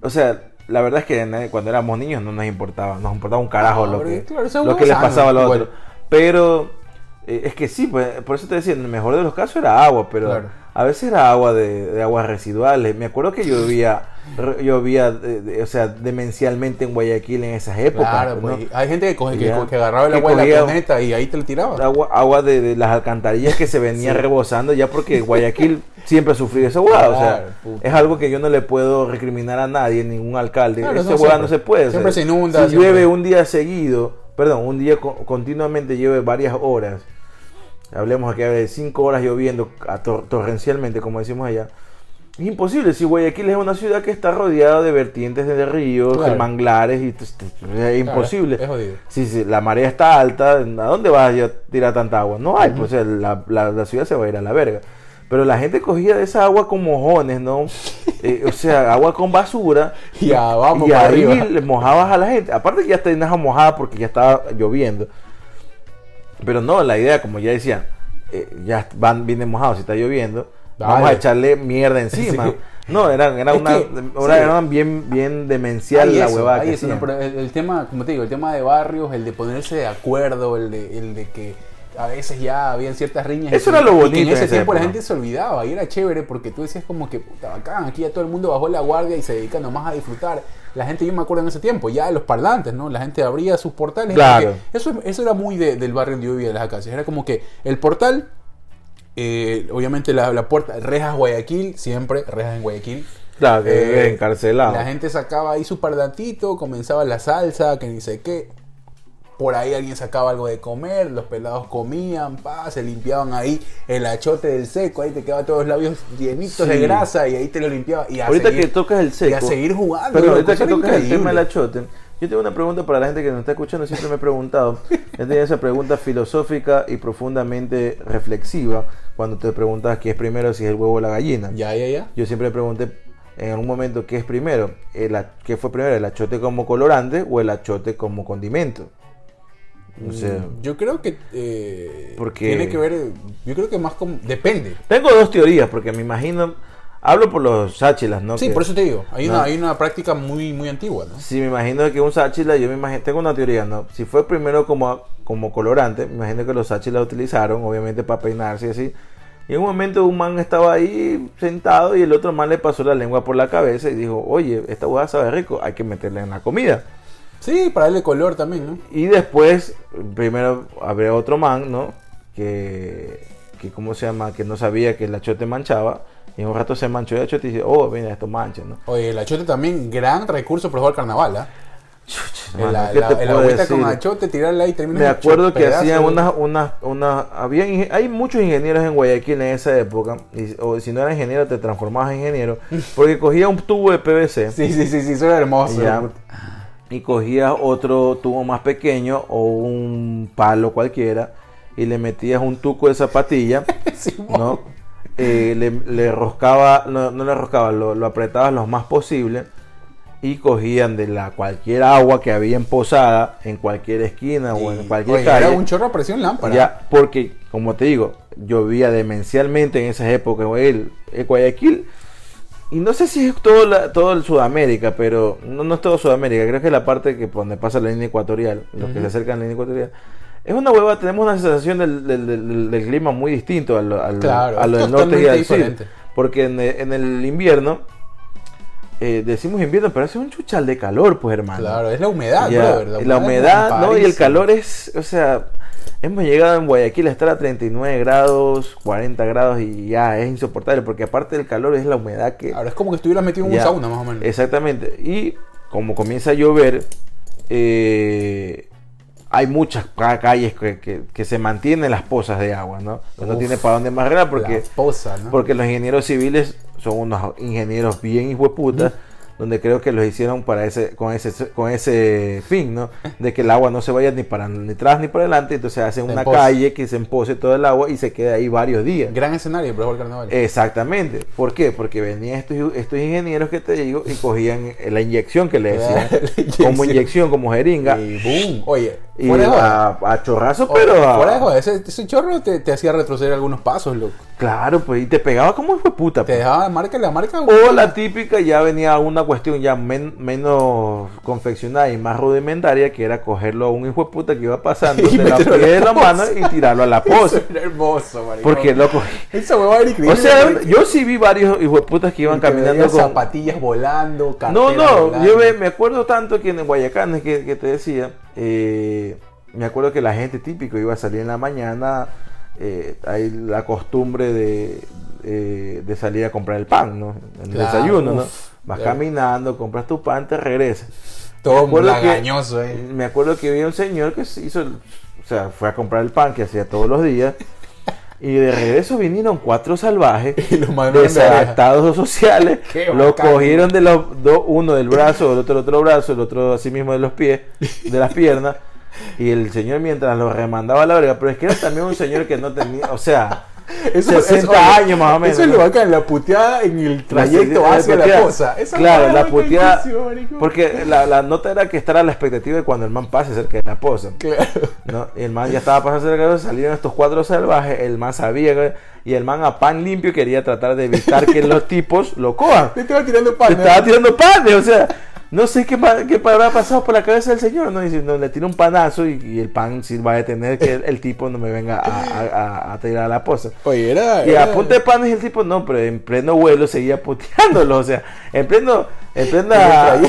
A: O sea, la verdad es que cuando éramos niños no nos importaba, nos importaba un carajo
B: No,
A: lo que,
B: claro,
A: lo que les pasaba a los otros. Pero eh, es que sí, pues, por eso te decía, en el mejor de los casos era agua, pero
B: Claro.
A: a veces era agua de, de aguas residuales. Me acuerdo que llovía, re- llovía de- de- o sea, demencialmente en Guayaquil en esas épocas.
B: Claro,
A: pues,
B: pues,
A: ¿no?
B: hay gente que, coge, que, agarraba el
A: Que
B: agua de la cuneta y ahí te lo tiraba.
A: Agua, agua de, las alcantarillas que se venía
B: Sí.
A: rebosando ya porque Guayaquil siempre ha sufrido esa hueá. o sea,
B: Claro,
A: es algo que yo no le puedo recriminar a nadie, ningún alcalde.
B: Claro,
A: esa
B: no,
A: hueá
B: siempre.
A: no se puede. o
B: Siempre
A: sea,
B: se inunda,
A: Si
B: siempre.
A: llueve un día seguido, perdón, un día co- continuamente llueve varias horas. Hablemos aquí de cinco horas lloviendo a tor- torrencialmente, como decimos allá. Es imposible, si Guayaquil es una ciudad que está rodeada de vertientes de ríos,
B: Claro.
A: de manglares, y es imposible.
B: es jodido.
A: Si, si la marea está alta, ¿a dónde vas a tirar tanta agua? No hay, pues o sea, la, la- la ciudad se va a ir a la verga. Pero la gente cogía de esa agua con mojones, ¿no? Eh, o sea, agua con basura.
B: Ya, vamos
A: y ahí
B: arriba.
A: le mojabas a la gente. Aparte que ya tenías mojada porque ya estaba lloviendo. Pero no, la idea, como ya decía, eh, ya van vienen mojados, si está lloviendo, vamos a echarle mierda encima.
B: Sí.
A: No, era
B: Es
A: una,
B: que,
A: era,
B: sí.
A: bien, bien demencial
B: Hay
A: la
B: eso,
A: huevada
B: hay
A: que
B: eso, no,
A: hacían.
B: pero el, el tema, como te digo, el tema de barrios, el de ponerse de acuerdo, el de, el de que a veces ya habían ciertas riñas.
A: Eso
B: y-
A: era lo bonito
B: en
A: en
B: ese tiempo la gente se olvidaba y era chévere porque tú decías como que, puta bacán, aquí ya todo el mundo bajó la guardia y se dedica nomás a disfrutar. La gente, yo me acuerdo en ese tiempo, ya los parlantes, ¿no? La gente abría sus portales.
A: Claro.
B: Eso, eso era muy de- del barrio donde yo vivía, de las acacias. Era como que el portal, eh, obviamente la, la puerta, rejas Guayaquil, siempre, rejas en Guayaquil.
A: Claro, que
B: Eh,
A: encarcelado.
B: La gente sacaba ahí su parlantito, comenzaba la salsa, que ni sé qué. Por ahí alguien sacaba algo de comer, los pelados comían, pa, se limpiaban ahí el achote del seco, ahí te quedaban todos los labios llenitos de grasa y ahí te lo limpiaba. Y
A: Ahorita
B: seguir-
A: que tocas el seco.
B: Y a seguir jugando.
A: Pero ahorita que tocas el tema del achote, yo tengo una pregunta para la gente que nos está escuchando. Siempre me he preguntado. Yo tenía esa pregunta filosófica y profundamente reflexiva cuando te preguntas qué es primero, si es el huevo o la gallina.
B: Ya, ya, ya.
A: Yo siempre pregunté en algún momento qué es primero. El, ¿Qué fue primero, el achote como colorante o el achote como condimento? O sea,
B: Mm, yo creo que eh,
A: Porque-
B: tiene que ver, yo creo que más como, depende.
A: tengo dos teorías porque me imagino. Hablo por los sáchilas, ¿no?
B: Sí,
A: Que-
B: por eso te digo, hay,
A: No.
B: una, hay una práctica muy, muy antigua, ¿no?
A: Si me imagino que un sáchila, yo me imagino, tengo una teoría, ¿no? Si fue primero como, como colorante, me imagino que los sáchilas utilizaron, obviamente para peinarse y así, Y en un momento un man estaba ahí sentado y el otro man le pasó la lengua por la cabeza y dijo, oye, esta hueá sabe rico, hay que meterla en la comida.
B: Sí, para darle color también, ¿no?
A: Y después, primero habría otro man, ¿no? Que, que, ¿cómo se llama? Que no sabía que el achote manchaba. Y en un rato se manchó el achote y dice, oh, mira, esto mancha, ¿no?
B: Oye, el achote también, gran recurso para jugar carnaval, ¿ah? El,
A: Mano,
B: la,
A: ¿qué
B: la-
A: te
B: el
A: puedo
B: con achote, tirarla ahí, termina
A: Me acuerdo que hacían unas, unas, unas, había, hay muchos ingenieros en Guayaquil en esa época, y, o si no eras ingeniero te transformabas en ingeniero, porque cogía un tubo de PVC
B: Sí, sí, sí, sí, eso era hermoso.
A: Ya. Y cogías otro tubo más pequeño o un palo cualquiera y le metías un tuco de zapatilla. ¿no? Eh, le, le roscaba, no, no le roscaba, lo, lo apretabas lo más posible y cogían de la cualquier agua que había en posada en cualquier esquina o en cualquier
B: oye,
A: calle.
B: Era un chorro a presión lámpara.
A: Ya, porque, como te digo, llovía demencialmente en esas épocas, el, el Guayaquil. Y no sé si es todo, la- todo el Sudamérica, pero no, no es todo Sudamérica. Creo que es la parte que por donde pasa la línea ecuatorial, los que se acercan a la línea ecuatorial. Es una hueva, tenemos una sensación del, del- del- del clima muy distinto al, al-
B: Claro,
A: a lo del norte y al sur. Porque en el invierno, eh, decimos invierno, pero hace un chuchal de calor, pues hermano.
B: Claro, es la humedad,
A: Ya,
B: brother,
A: la humedad, ¿no? Y el calor es, o sea, hemos llegado en Guayaquil a estar a 39 grados, 40 grados y ya es insoportable porque aparte del calor es la humedad que...
B: Ahora es como que estuvieras metido en un sauna, más o menos.
A: Exactamente. Y como comienza a llover, eh, hay muchas ca- calles que, que- que se mantienen las pozas de agua, ¿no? No tiene para dónde más porque...
B: Poza, ¿no?
A: Porque los ingenieros civiles son unos ingenieros bien hijueputas, donde creo que los hicieron para ese, con ese, con ese fin, ¿no? De que el agua no se vaya ni para ni atrás ni para adelante, entonces hacen
B: Se
A: una calle que se empose todo el agua y se queda ahí varios días.
B: Gran escenario para jugar carnaval.
A: Exactamente. ¿Por qué? Porque venían estos, estos ingenieros que te digo y cogían la inyección que le decían, como inyección, como jeringa,
B: Y boom. Oye,
A: y
B: joda.
A: a, a chorrazo, pero a-
B: fuera de ese, ese chorro te, te hacía retroceder algunos pasos, loco.
A: claro, pues, y te pegaba como hijo de puta.
B: Te
A: pues.
B: dejaba marca la marca.
A: O la típica ya venía una cuestión ya men- menos confeccionada y más rudimentaria, que era cogerlo a un hijo de puta que iba pasando
B: Y
A: de la
B: meterlo a
A: pie
B: la
A: de la mano y tirarlo a la
B: Eso
A: poza.
B: era hermoso, maricón.
A: Porque loco.
B: Esa huevada era increíble.
A: O sea, yo sí vi varios hijos de putas que iban
B: porque
A: caminando
B: veías
A: con.
B: zapatillas volando,
A: No, no,
B: volando.
A: yo me, me acuerdo tanto que en Guayacán, que, que te decía, eh, me acuerdo que la gente típico iba a salir en la mañana, eh, hay la costumbre de, eh, de salir a comprar el pan, ¿no? El
B: Claro,
A: desayuno, ¿no?
B: uf,
A: Vas
B: claro.
A: caminando, compras tu pan, te regresas.
B: Todo
A: Me que-
B: lagañoso, eh.
A: Me acuerdo que había un señor que se hizo, o sea, fue a comprar el pan que hacía todos los días. Y de regreso vinieron cuatro salvajes desadaptados sociales. Lo cogieron de los dos, uno del brazo, el otro del otro brazo, el otro así mismo de los pies, de las piernas. Y el señor mientras lo remandaba a la verga, pero es que era también un señor que no tenía, o sea, 60 años más o menos,
B: Eso es lo bacán, la puteada en el trayecto
A: La-
B: hacia la
A: puteada.
B: poza. Esa
A: Claro, la puteada. Porque la, la nota era que estar a la expectativa de cuando el man pase cerca de la poza.
B: Claro.
A: ¿no? Y el man ya estaba pasando cerca de la poza, salieron estos cuatro salvajes, el man sabía que- y el man a pan limpio quería tratar de evitar que los tipos lo cojan.
B: Te estaba tirando pan.
A: estaba tirando panes, o sea, no sé qué, qué habrá pasado por la cabeza del señor, ¿no? Dice, no, le tira un panazo y, y el pan sí va a detener que el, el tipo no me venga a, a- a- tirar a la poza.
B: Oye, era.
A: Y
B: era-
A: a punta de panes el tipo, no, pero en pleno vuelo seguía puteándolo, o sea, en pleno, en plena,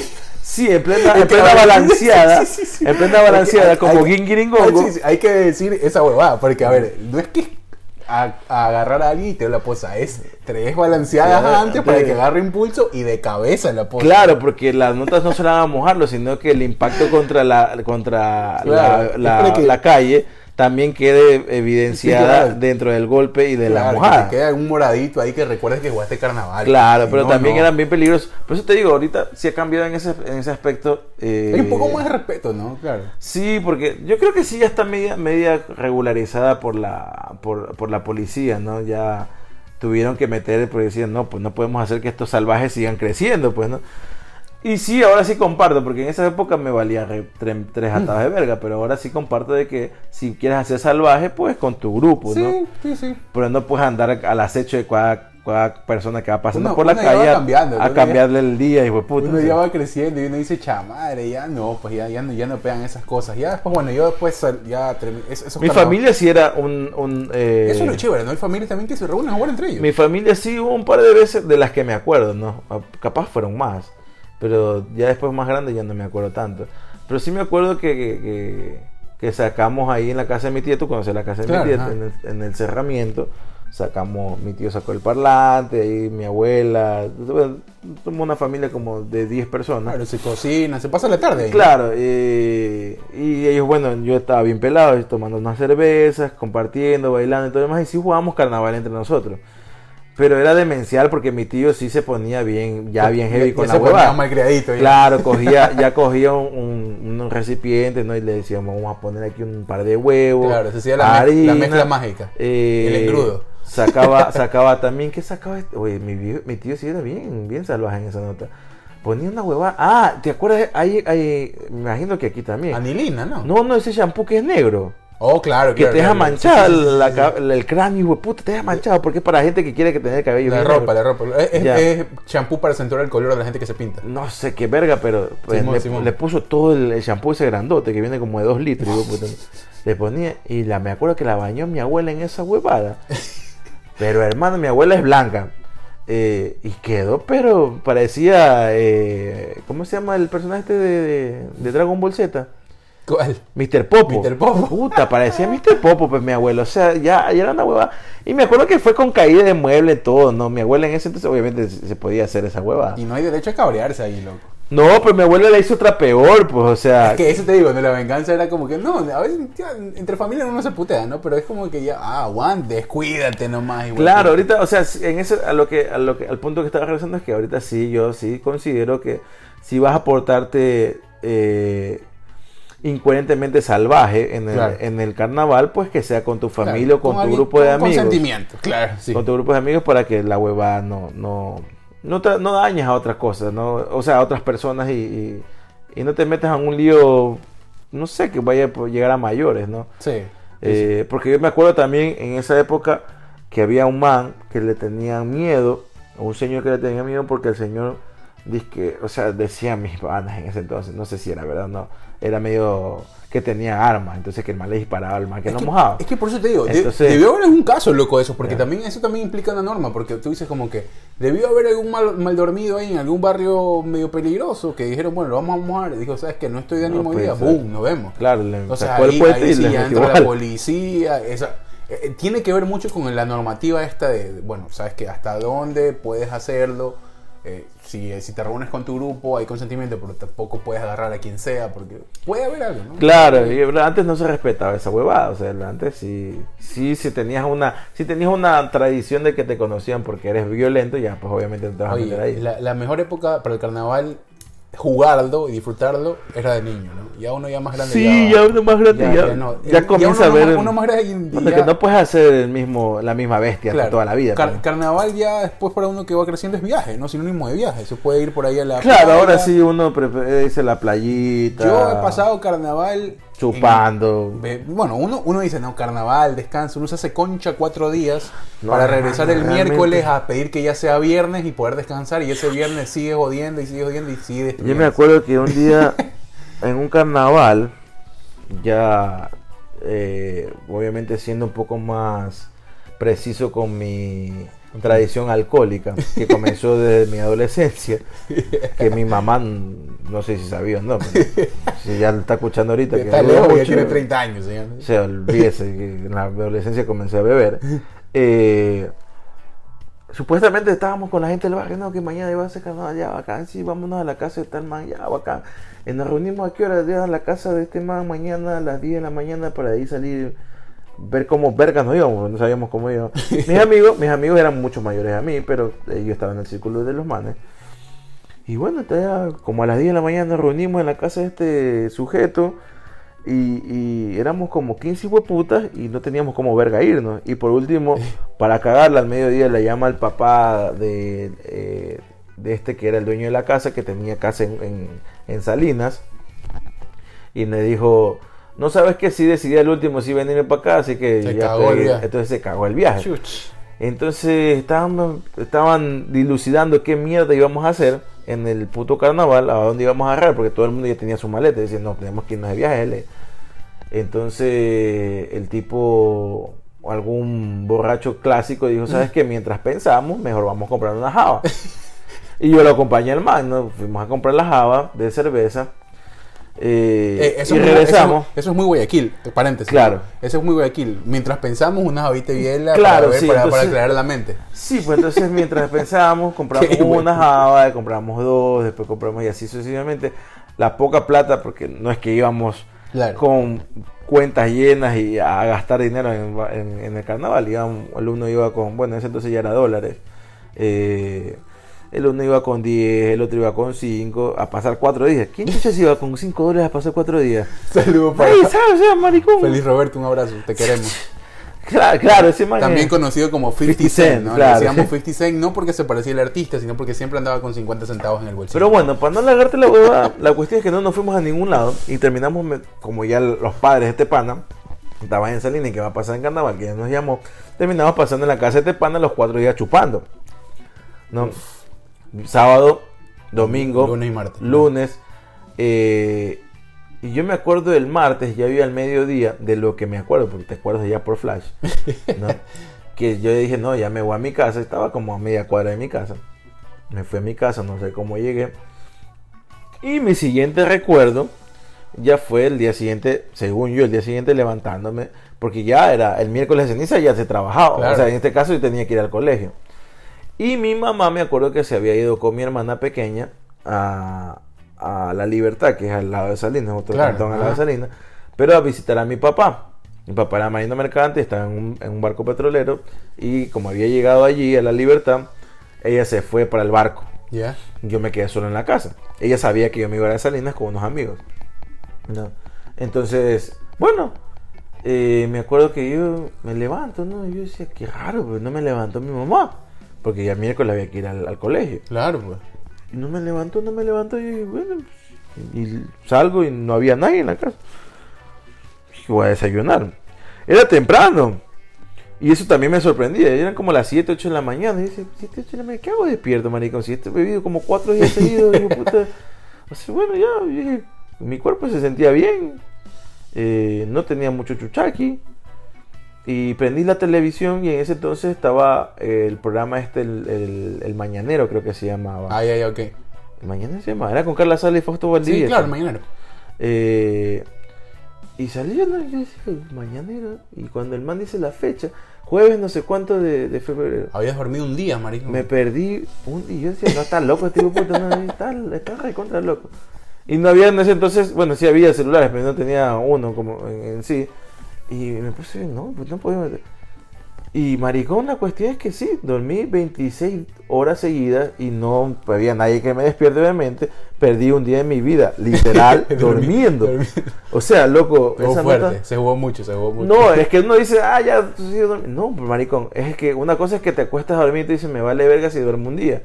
A: sí, en plena,
B: En
A: en plena balanceada,
B: Sí, sí, sí.
A: en plena balanceada,
B: hay-
A: como
B: hay- sí, hay que decir esa huevada, porque a ver, no es que a, a agarrar a alguien y te la posa, es tres balanceadas
A: Claro,
B: antes para que agarre impulso y de cabeza la posa.
A: Claro, porque las notas no se van a mojarlo, sino que el impacto contra la contra
B: Claro,
A: la calle también quede evidenciada
B: Sí, claro.
A: dentro del golpe y de la
B: Claro, que
A: mojada.
B: te queda un moradito ahí que recuerdes que jugaste carnaval.
A: Claro, pero
B: no,
A: también
B: no.
A: eran bien peligrosos. Por eso te digo, ahorita sí ha cambiado en ese, en ese aspecto. eh,
B: Hay un poco más de respeto, ¿no? Claro.
A: Sí, porque yo creo que sí ya está media, media regularizada por la, por, por la policía, ¿no? Ya tuvieron que meter, porque decían, no, pues no podemos hacer que estos salvajes sigan creciendo, pues, ¿no? Y sí, ahora sí comparto, porque en esa época me valía re- tre- tres atadas de verga, pero ahora sí comparto de que si quieres hacer salvaje, pues con tu grupo, ¿no?
B: Sí, sí, sí.
A: Pero no puedes andar al acecho de cua- cada persona que va pasando
B: Uno-
A: por la calle a- cambiarle el día, hijo de puta.
B: Uno
A: sí.
B: ya va creciendo y uno dice, chamadre, ya no, pues ya, ya, no, ya no pegan esas cosas. Ya después, bueno, yo después sal- ya termi- es- esos
A: Mi familia sí era un... un, eh,
B: Eso es lo chévere, ¿no? Hay familias también que se reúnen a jugar entre ellos.
A: Mi familia sí hubo un par de veces de las que me acuerdo, ¿no? Ah, Capaz fueron más. Pero ya después más grande ya no me acuerdo tanto. Pero sí me acuerdo que, que, sacamos ahí en la casa de mi tía, tú conoces la casa de
B: Claro,
A: mi tía,
B: ajá.
A: en el, en el cerramiento. Sacamos, mi tío sacó el parlante, ahí mi abuela. Somos una familia como de 10 personas.
B: Claro, se cocina, se pasa la tarde ahí.
A: Claro, eh, y ellos, bueno, yo estaba bien pelado, tomando unas cervezas, compartiendo, bailando y todo demás, y sí jugábamos carnaval entre nosotros. Pero era demencial porque mi tío sí se ponía bien, ya bien heavy
B: Ya
A: con la
B: malcriadito ya.
A: Claro, cogía, ya cogía un, un- un recipiente, ¿no? Y le decíamos, vamos a poner aquí un par de huevos.
B: Claro, se hacía la, mez- la mezcla mágica.
A: eh,
B: el engrudo.
A: Sacaba, sacaba también, ¿qué sacaba? este? Oye, mi, mi tío sí era bien, bien salvaje en esa nota. Ponía una huevada. Ah, ¿te acuerdas? Ahí, ahí, me imagino que aquí también.
B: Anilina, ¿no?
A: No, no, ese shampoo que es negro.
B: Oh, claro,
A: Que
B: claro,
A: te deja
B: claro.
A: manchada
B: Sí, sí, sí, sí,
A: la
B: sí.
A: ca- el cráneo, hijo puta, te deja manchado. Porque es para gente que quiere que tener el cabello
B: La ropa,
A: negro.
B: la ropa. Es, es champú para acentuar el color de la gente que se pinta.
A: No sé qué verga, pero pues,
B: Simón,
A: le,
B: Simón.
A: le puso todo el, el shampoo ese grandote que viene como de dos litros. hijo de puta. le ponía y la, me acuerdo que la bañó mi abuela en esa huevada. Pero hermano, mi abuela es blanca. Eh, y quedó, pero parecía. eh, ¿Cómo se llama el personaje este de, de- de Dragon Ball Z?
B: ¿Cuál?
A: Mr. Popo.
B: Mr. Popo.
A: Puta, parecía Mr. Popo, pues mi abuelo. O sea, ya, ya era una hueva. Y me acuerdo que fue con caída de mueble todo, ¿no? Mi abuela en ese entonces obviamente se podía hacer esa hueva.
B: Y no hay derecho a cabrearse ahí, loco.
A: No, pero mi abuela le hizo otra peor, pues, o sea.
B: Es que eso te digo, ¿no? la venganza era como que, no, a veces ya, entre familia uno se putea, ¿no? Pero es como que ya, ah, aguante, descuídate nomás. igual
A: Claro,
B: que-
A: ahorita, o sea, en ese, a lo que, a lo que, al punto que estaba regresando es que ahorita sí, yo sí considero que si vas a portarte eh, incoherentemente salvaje en el,
B: Claro.
A: en el carnaval, pues que sea con tu
B: Claro,
A: familia o con, tu grupo de amigos.
B: consentimiento, claro, sí.
A: Con tu grupo de amigos para que la hueva no, no, no, no dañes a otras cosas, ¿no? o sea, a otras personas y, y, y no te metas en un lío, no sé, que vaya a llegar a mayores, ¿no?
B: Sí.
A: Eh, porque yo me acuerdo también en esa época que había un man que le tenían miedo, o un señor que le tenía miedo porque el señor que, o sea, decía mis bandas en ese entonces, no sé si era verdad o no, era medio que tenía armas, entonces que el man le disparaba al man que
B: es
A: no
B: que,
A: mojaba.
B: Es que por eso te digo, de- debió haber algún caso loco de eso, porque también eso también implica una norma, porque tú dices como que debió haber algún mal, mal dormido ahí en algún barrio medio peligroso que dijeron, bueno, lo vamos a mojar, y dijo, sabes que no estoy de ánimo
A: No
B: hoy
A: puede
B: día, boom, nos vemos.
A: Claro, le
B: O sea,
A: el
B: ahí,
A: y
B: sí
A: le
B: entra la policía, esa, eh, tiene que ver mucho con la normativa esta de, bueno, sabes que hasta dónde puedes hacerlo, eh, si, si te reúnes con tu grupo hay consentimiento, pero tampoco puedes agarrar a quien sea, porque puede haber algo, ¿no?
A: Claro, y antes no se respetaba esa huevada, o sea, antes sí, sí, si tenías una, si tenías una tradición de que te conocían porque eres violento, ya pues obviamente no te vas a meter ahí.
B: la, la mejor época para el carnaval, jugarlo y disfrutarlo, era de niño, ¿no? Ya uno ya más grande.
A: Sí, ya uno más grande, ya,
B: no.
A: ya
B: Eh,
A: comienza
B: uno
A: a ver.
B: Uno más grande y- y
A: Bueno,
B: ya-
A: que no puedes hacer el mismo, la misma bestia
B: claro,
A: toda la vida.
B: car-
A: pues.
B: carnaval ya después para uno que va creciendo es viaje, ¿no? Sinónimo de viaje. Se puede ir por ahí a la
A: Claro,
B: playa.
A: ahora sí uno irse a la playita.
B: Yo he pasado carnaval.
A: Chupando.
B: en- bueno, uno, uno dice, no, carnaval, descanso. Uno se hace concha cuatro días
A: No,
B: para regresar el
A: realmente.
B: miércoles a pedir que ya sea viernes y poder descansar. Y ese viernes sigue jodiendo y sigue jodiendo y sigue
A: Yo me acuerdo que un día en un carnaval, ya eh, obviamente siendo un poco más preciso con mi tradición alcohólica, que comenzó desde mi adolescencia, que mi mamá, no sé si sabía o no, pero si ya lo está escuchando ahorita, que
B: Está lejos, ya tiene 30 años, señor.
A: O sea, olvídese que en la adolescencia comencé a beber. Eh, supuestamente estábamos con la gente del barrio, no, que mañana iba a ser carnaval, ya bacán, sí, vámonos a la casa de tal man, ya bacán. Nos reunimos a qué hora, a la casa de este man mañana a las 10 de la mañana para ahí salir, ver cómo vergas nos íbamos, no sabíamos cómo íbamos. Mis amigos, mis amigos eran mucho mayores a mí, pero yo estaba en el círculo de los manes. Y bueno, ya como a las 10 de la mañana nos reunimos en la casa de este sujeto. Y, y éramos como 15 hueputas y no teníamos como verga irnos. Y por último, para cagarla al mediodía le llama al papá de, eh, de este que era el dueño de la casa, que tenía casa en, en- en Salinas. Y me dijo, no sabes que si decidí al último si venirme para acá, así que
B: Se
A: ya
B: cagó el
A: te-
B: viaje.
A: entonces se cagó el viaje.
B: Chuch.
A: Entonces estaban, estaban dilucidando qué mierda íbamos a hacer en el puto carnaval, a dónde íbamos a agarrar, porque todo el mundo ya tenía su maleta, decían, no, tenemos que irnos de viaje. Entonces el tipo, algún borracho clásico, dijo, ¿sabes qué? Mientras pensamos, mejor vamos a comprar una java. y yo lo acompañé al man, ¿no? Fuimos a comprar la java de cerveza. eh,
B: Eh, eso,
A: y regresamos.
B: eso- eso es muy Guayaquil, paréntesis.
A: Claro.
B: Eso es muy Guayaquil. Mientras pensamos, una javita biela
A: Claro,
B: para, ver,
A: sí,
B: para, para aclarar la mente.
A: Sí, pues entonces mientras pensábamos, compramos una java, compramos dos, después compramos y así sucesivamente. La poca plata, porque no es que íbamos
B: Claro.
A: con cuentas llenas y a gastar dinero en, en- en el carnaval. Íbamos- el uno iba con, bueno, en ese entonces ya era dólares. Eh, el uno iba con 10, el otro iba con 5, a pasar cuatro días. ¿Quién chucha se iba con 5 dólares a pasar cuatro días?
B: Saludos para
A: Ay, ¿sabes? Maricón.
B: Feliz Roberto, un abrazo, te queremos.
A: Claro, claro, ese man
B: También
A: es-
B: conocido como 50,
A: 50
B: Cent,
A: Cent,
B: ¿no?
A: claro.
B: Le decíamos 50 Cent no porque se parecía al artista, sino porque siempre andaba con 50 centavos en el bolsillo.
A: Pero bueno, para no alargarte la hueva, la cuestión es que no nos fuimos a ningún lado y terminamos, como ya los padres de este pana estaban en Salina y que va a pasar en Carnaval, que ya nos llamó, terminamos pasando en la casa de este pana los cuatro días chupando. ¿no? Sábado, domingo,
B: Lunes y martes.
A: lunes, eh, y yo me acuerdo del martes, ya había al mediodía, de lo que me acuerdo, porque te acuerdas ya por flash, ¿no? que yo dije, no, ya me voy a mi casa, estaba como a media cuadra de mi casa. Me fui a mi casa, no sé cómo llegué. Y mi siguiente recuerdo ya fue el día siguiente, según yo, el día siguiente levantándome, porque ya era el miércoles de ceniza, ya se trabajaba.
B: Claro.
A: O sea, en este caso yo tenía que ir al colegio. Y mi mamá me acuerdo que se había ido con mi hermana pequeña a, a La Libertad, que es al lado de Salinas, otro
B: Claro,
A: cantón al lado de. Salinas, pero a visitar a mi papá. Mi papá era marino mercante, estaba en un, en un barco petrolero y como había llegado allí a La Libertad, ella se fue para el barco.
B: ¿Ya?
A: Yo me quedé solo en la casa. Ella sabía que yo me iba a Salinas con unos amigos. ¿no? Entonces, bueno, eh, me acuerdo que yo me levanto, ¿no? Y yo decía, qué raro, pero no me levantó mi mamá. Porque ya miércoles había que ir al, al colegio.
B: Claro, pues.
A: Y no me levantó, no me levantó. Y dije, bueno, y salgo y no había nadie en la casa. Dije, voy a desayunar. Era temprano. Y eso también me sorprendía. Eran como las 7, 8 de la mañana. Y dice, 7, 8 de la mañana, ¿qué hago despierto, maricón? Si he bebido como 4 días seguidos. digo, puta. O sea, bueno, ya, dije, mi cuerpo se sentía bien. eh, no tenía mucho chuchaqui. Y prendí la televisión y en ese entonces estaba eh, el programa este, el, el- el Mañanero creo que se llamaba.
B: Ay, ay, ok.
A: El Mañanero se llamaba, era con Carla Sala y Fausto Valdivia.
B: Sí, claro, mañanero.
A: Eh, y salía, ¿no? yo decía, "El Mañanero. Y cuando el man dice la fecha, jueves no sé cuánto de, de febrero.
B: Habías dormido un día, marico.
A: Me perdí un, y yo decía, no, está loco este tipo puta, no, está, está recontra loco. Y no había en ese entonces, bueno, sí había celulares, pero no tenía uno como en, en sí. Y me puse, no, pues no meter. Y maricón, la cuestión es que sí, dormí 26 horas seguidas y no había nadie que me despierte, obviamente. Perdí un día de mi vida, literal, durmiendo. O sea, loco, esa
B: fuerte,
A: nota-
B: se jugó mucho, se jugó mucho.
A: no, es que uno dice, ah, ya, durmiendo. No, pues, maricón, es que una cosa es que te acuestas a dormir y te dices, me vale verga si duermo un día.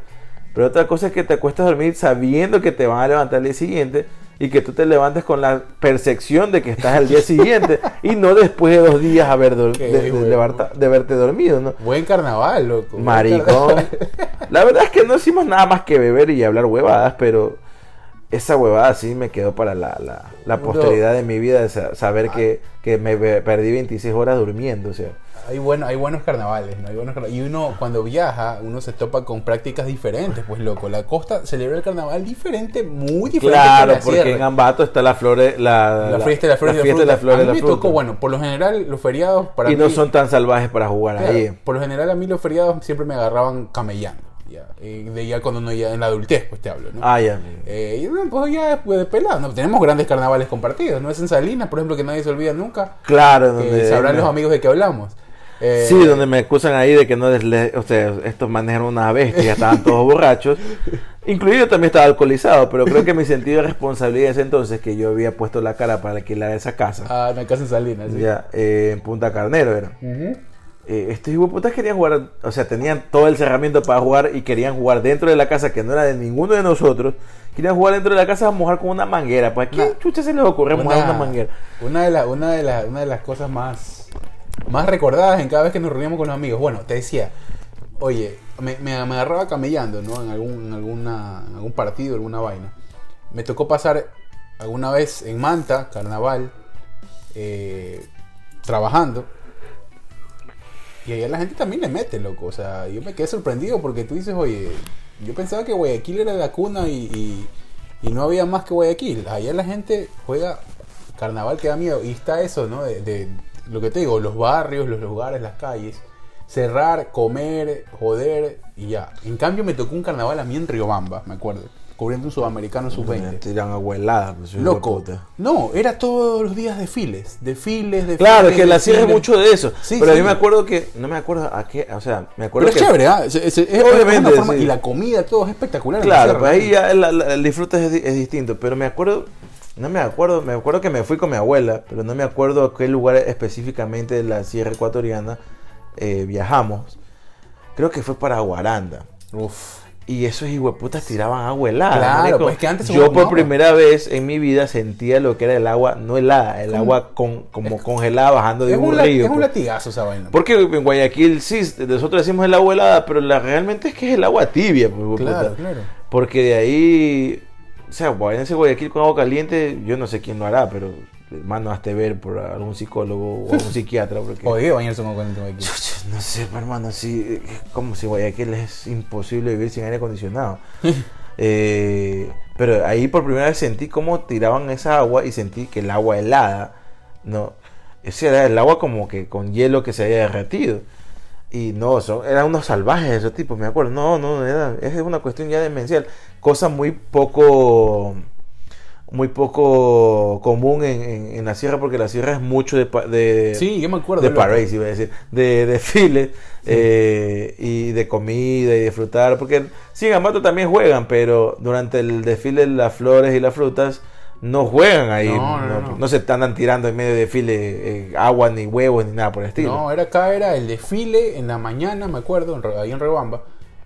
A: Pero otra cosa es que te acuestas a dormir sabiendo que te van a levantar el día siguiente y que tú te levantes con la percepción de que estás al día siguiente y no después de dos días haber de, de haberte dormido, ¿no?
B: Buen carnaval, loco.
A: Maricón.
B: carnaval.
A: La verdad es que no hicimos nada más que beber y hablar huevadas, pero esa huevada sí me quedó para la, la, posteridad de mi vida, de sa- saber que, que me perdí 26 horas durmiendo, o sea.
B: Hay, bueno, hay buenos carnavales, ¿no? Hay buenos carna- Y uno, cuando viaja, uno se topa con prácticas diferentes, pues loco. La costa celebra el carnaval diferente, muy diferente. que
A: Claro,
B: la
A: porque en Ambato está la flores, la,
B: La fiesta de la flor
A: la fiesta de la flor
B: a mí me tocó, bueno, por lo general, los feriados para
A: y
B: mí...
A: no son tan salvajes para jugar
B: claro,
A: ahí.
B: por lo general, a mí los feriados siempre me agarraban camellando. Ya, de ya cuando uno ya en la adultez, pues te hablo, ¿no?
A: Ah, ya.
B: Eh, y pues ya después de pelado, ¿no? Tenemos grandes carnavales compartidos, ¿no? Es en Salinas, por ejemplo, que nadie se olvida nunca.
A: Claro,
B: Que
A: donde
B: sabrán
A: me-
B: los amigos de qué hablamos. Eh,
A: Sí, donde me acusan ahí de que no les, le- o sea, estos manes eran una bestia, ya estaban todos borrachos. Incluido también estaba alcoholizado, pero creo que mi sentido de responsabilidad es entonces que yo había puesto la cara para alquilar esa casa.
B: Ah, en la casa en Salinas, sí.
A: Ya, eh, en Punta Carnero era.
B: Ujú.
A: Eh, estos hijueputas querían jugar, o sea, tenían todo el cerramiento para jugar y querían jugar dentro de la casa que no era de ninguno de nosotros. Querían jugar dentro de la casa a mojar con una manguera. ¿Para qué chucha se les ocurre mojar una manguera?
B: Una de, la- una, de la- una de las cosas más, más recordadas en cada vez que nos reuníamos con los amigos. Bueno, te decía, oye, me, me, me agarraba camellando, ¿no? En algún, en alguna, en algún partido, alguna vaina. Me tocó pasar alguna vez en Manta, carnaval, eh, trabajando. Y allá la gente también le mete, loco. O sea, yo me quedé sorprendido porque tú dices, oye, yo pensaba que Guayaquil era la cuna y, y- no había más que Guayaquil. Allá la gente juega carnaval que da miedo. Y está eso, ¿no? De, de lo que te digo, los barrios, los lugares, las calles. Cerrar, comer, joder y ya. En cambio me tocó un carnaval a mí en Riobamba, me acuerdo. Cubriendo un sudamericano
A: Me
B: sub-20.
A: tiran abuelada, pues,
B: Loco. No, era todos los días desfiles. Desfiles, desfiles.
A: Claro, es que la sierra es mucho de eso.
B: Sí,
A: pero
B: sí.
A: yo me acuerdo que, no me acuerdo a qué, o sea, me acuerdo
B: Pero es
A: que...
B: chévere, ¿ah? Es- es- es- es
A: Obviamente,
B: forma-. Y la comida, todo es espectacular.
A: Claro,
B: sierra,
A: pues ahí ya la- la- el disfrute es, di- es distinto. Pero me acuerdo, no me acuerdo, me acuerdo que me fui con mi abuela, pero no me acuerdo a qué lugar específicamente de la sierra ecuatoriana eh, viajamos. Creo que fue para Guaranda.
B: Uf.
A: Y esos hijueputas tiraban agua helada.
B: Claro,
A: marico.
B: pues es que antes
A: Yo por primera vez en mi vida sentía lo que era el agua, no helada, el agua con, como congelada bajando de un,
B: un, la-
A: río.
B: es un
A: pues.
B: latigazo esa vaina.
A: Porque en Guayaquil sí, nosotros decimos el agua helada, pero la, realmente es que es el agua tibia. pues,
B: Claro, claro.
A: Porque de ahí, o sea, váyanse a Guayaquil con agua caliente, yo no sé quién lo hará, pero hermano, hazte ver por algún psicólogo o algún psiquiatra. Porque,
B: Oye, bañarse con aquí.
A: Chucha, no sé, hermano, sí, como si Guayaquil es imposible vivir sin aire acondicionado. Eh, pero ahí por primera vez sentí cómo tiraban esa agua y sentí que el agua helada, no, ese era el agua como que con hielo que se había derretido. Y no, son, eran unos salvajes esos tipos, me acuerdo. No, no, era, es una cuestión ya demencial. Cosa muy poco muy poco común en, en- en la sierra porque la sierra es mucho de, de,
B: Sí, yo me acuerdo.
A: de parades, iba a decir, de desfiles eh, y de comida y disfrutar, porque sí, en Ambato también juegan, pero durante el desfile las flores y las frutas no juegan ahí,
B: No, no,
A: no,
B: no.
A: se andan tirando en medio de desfile eh, agua ni huevos ni nada por el estilo.
B: No, era acá era el desfile en la mañana, me acuerdo, en ahí en Rebamba.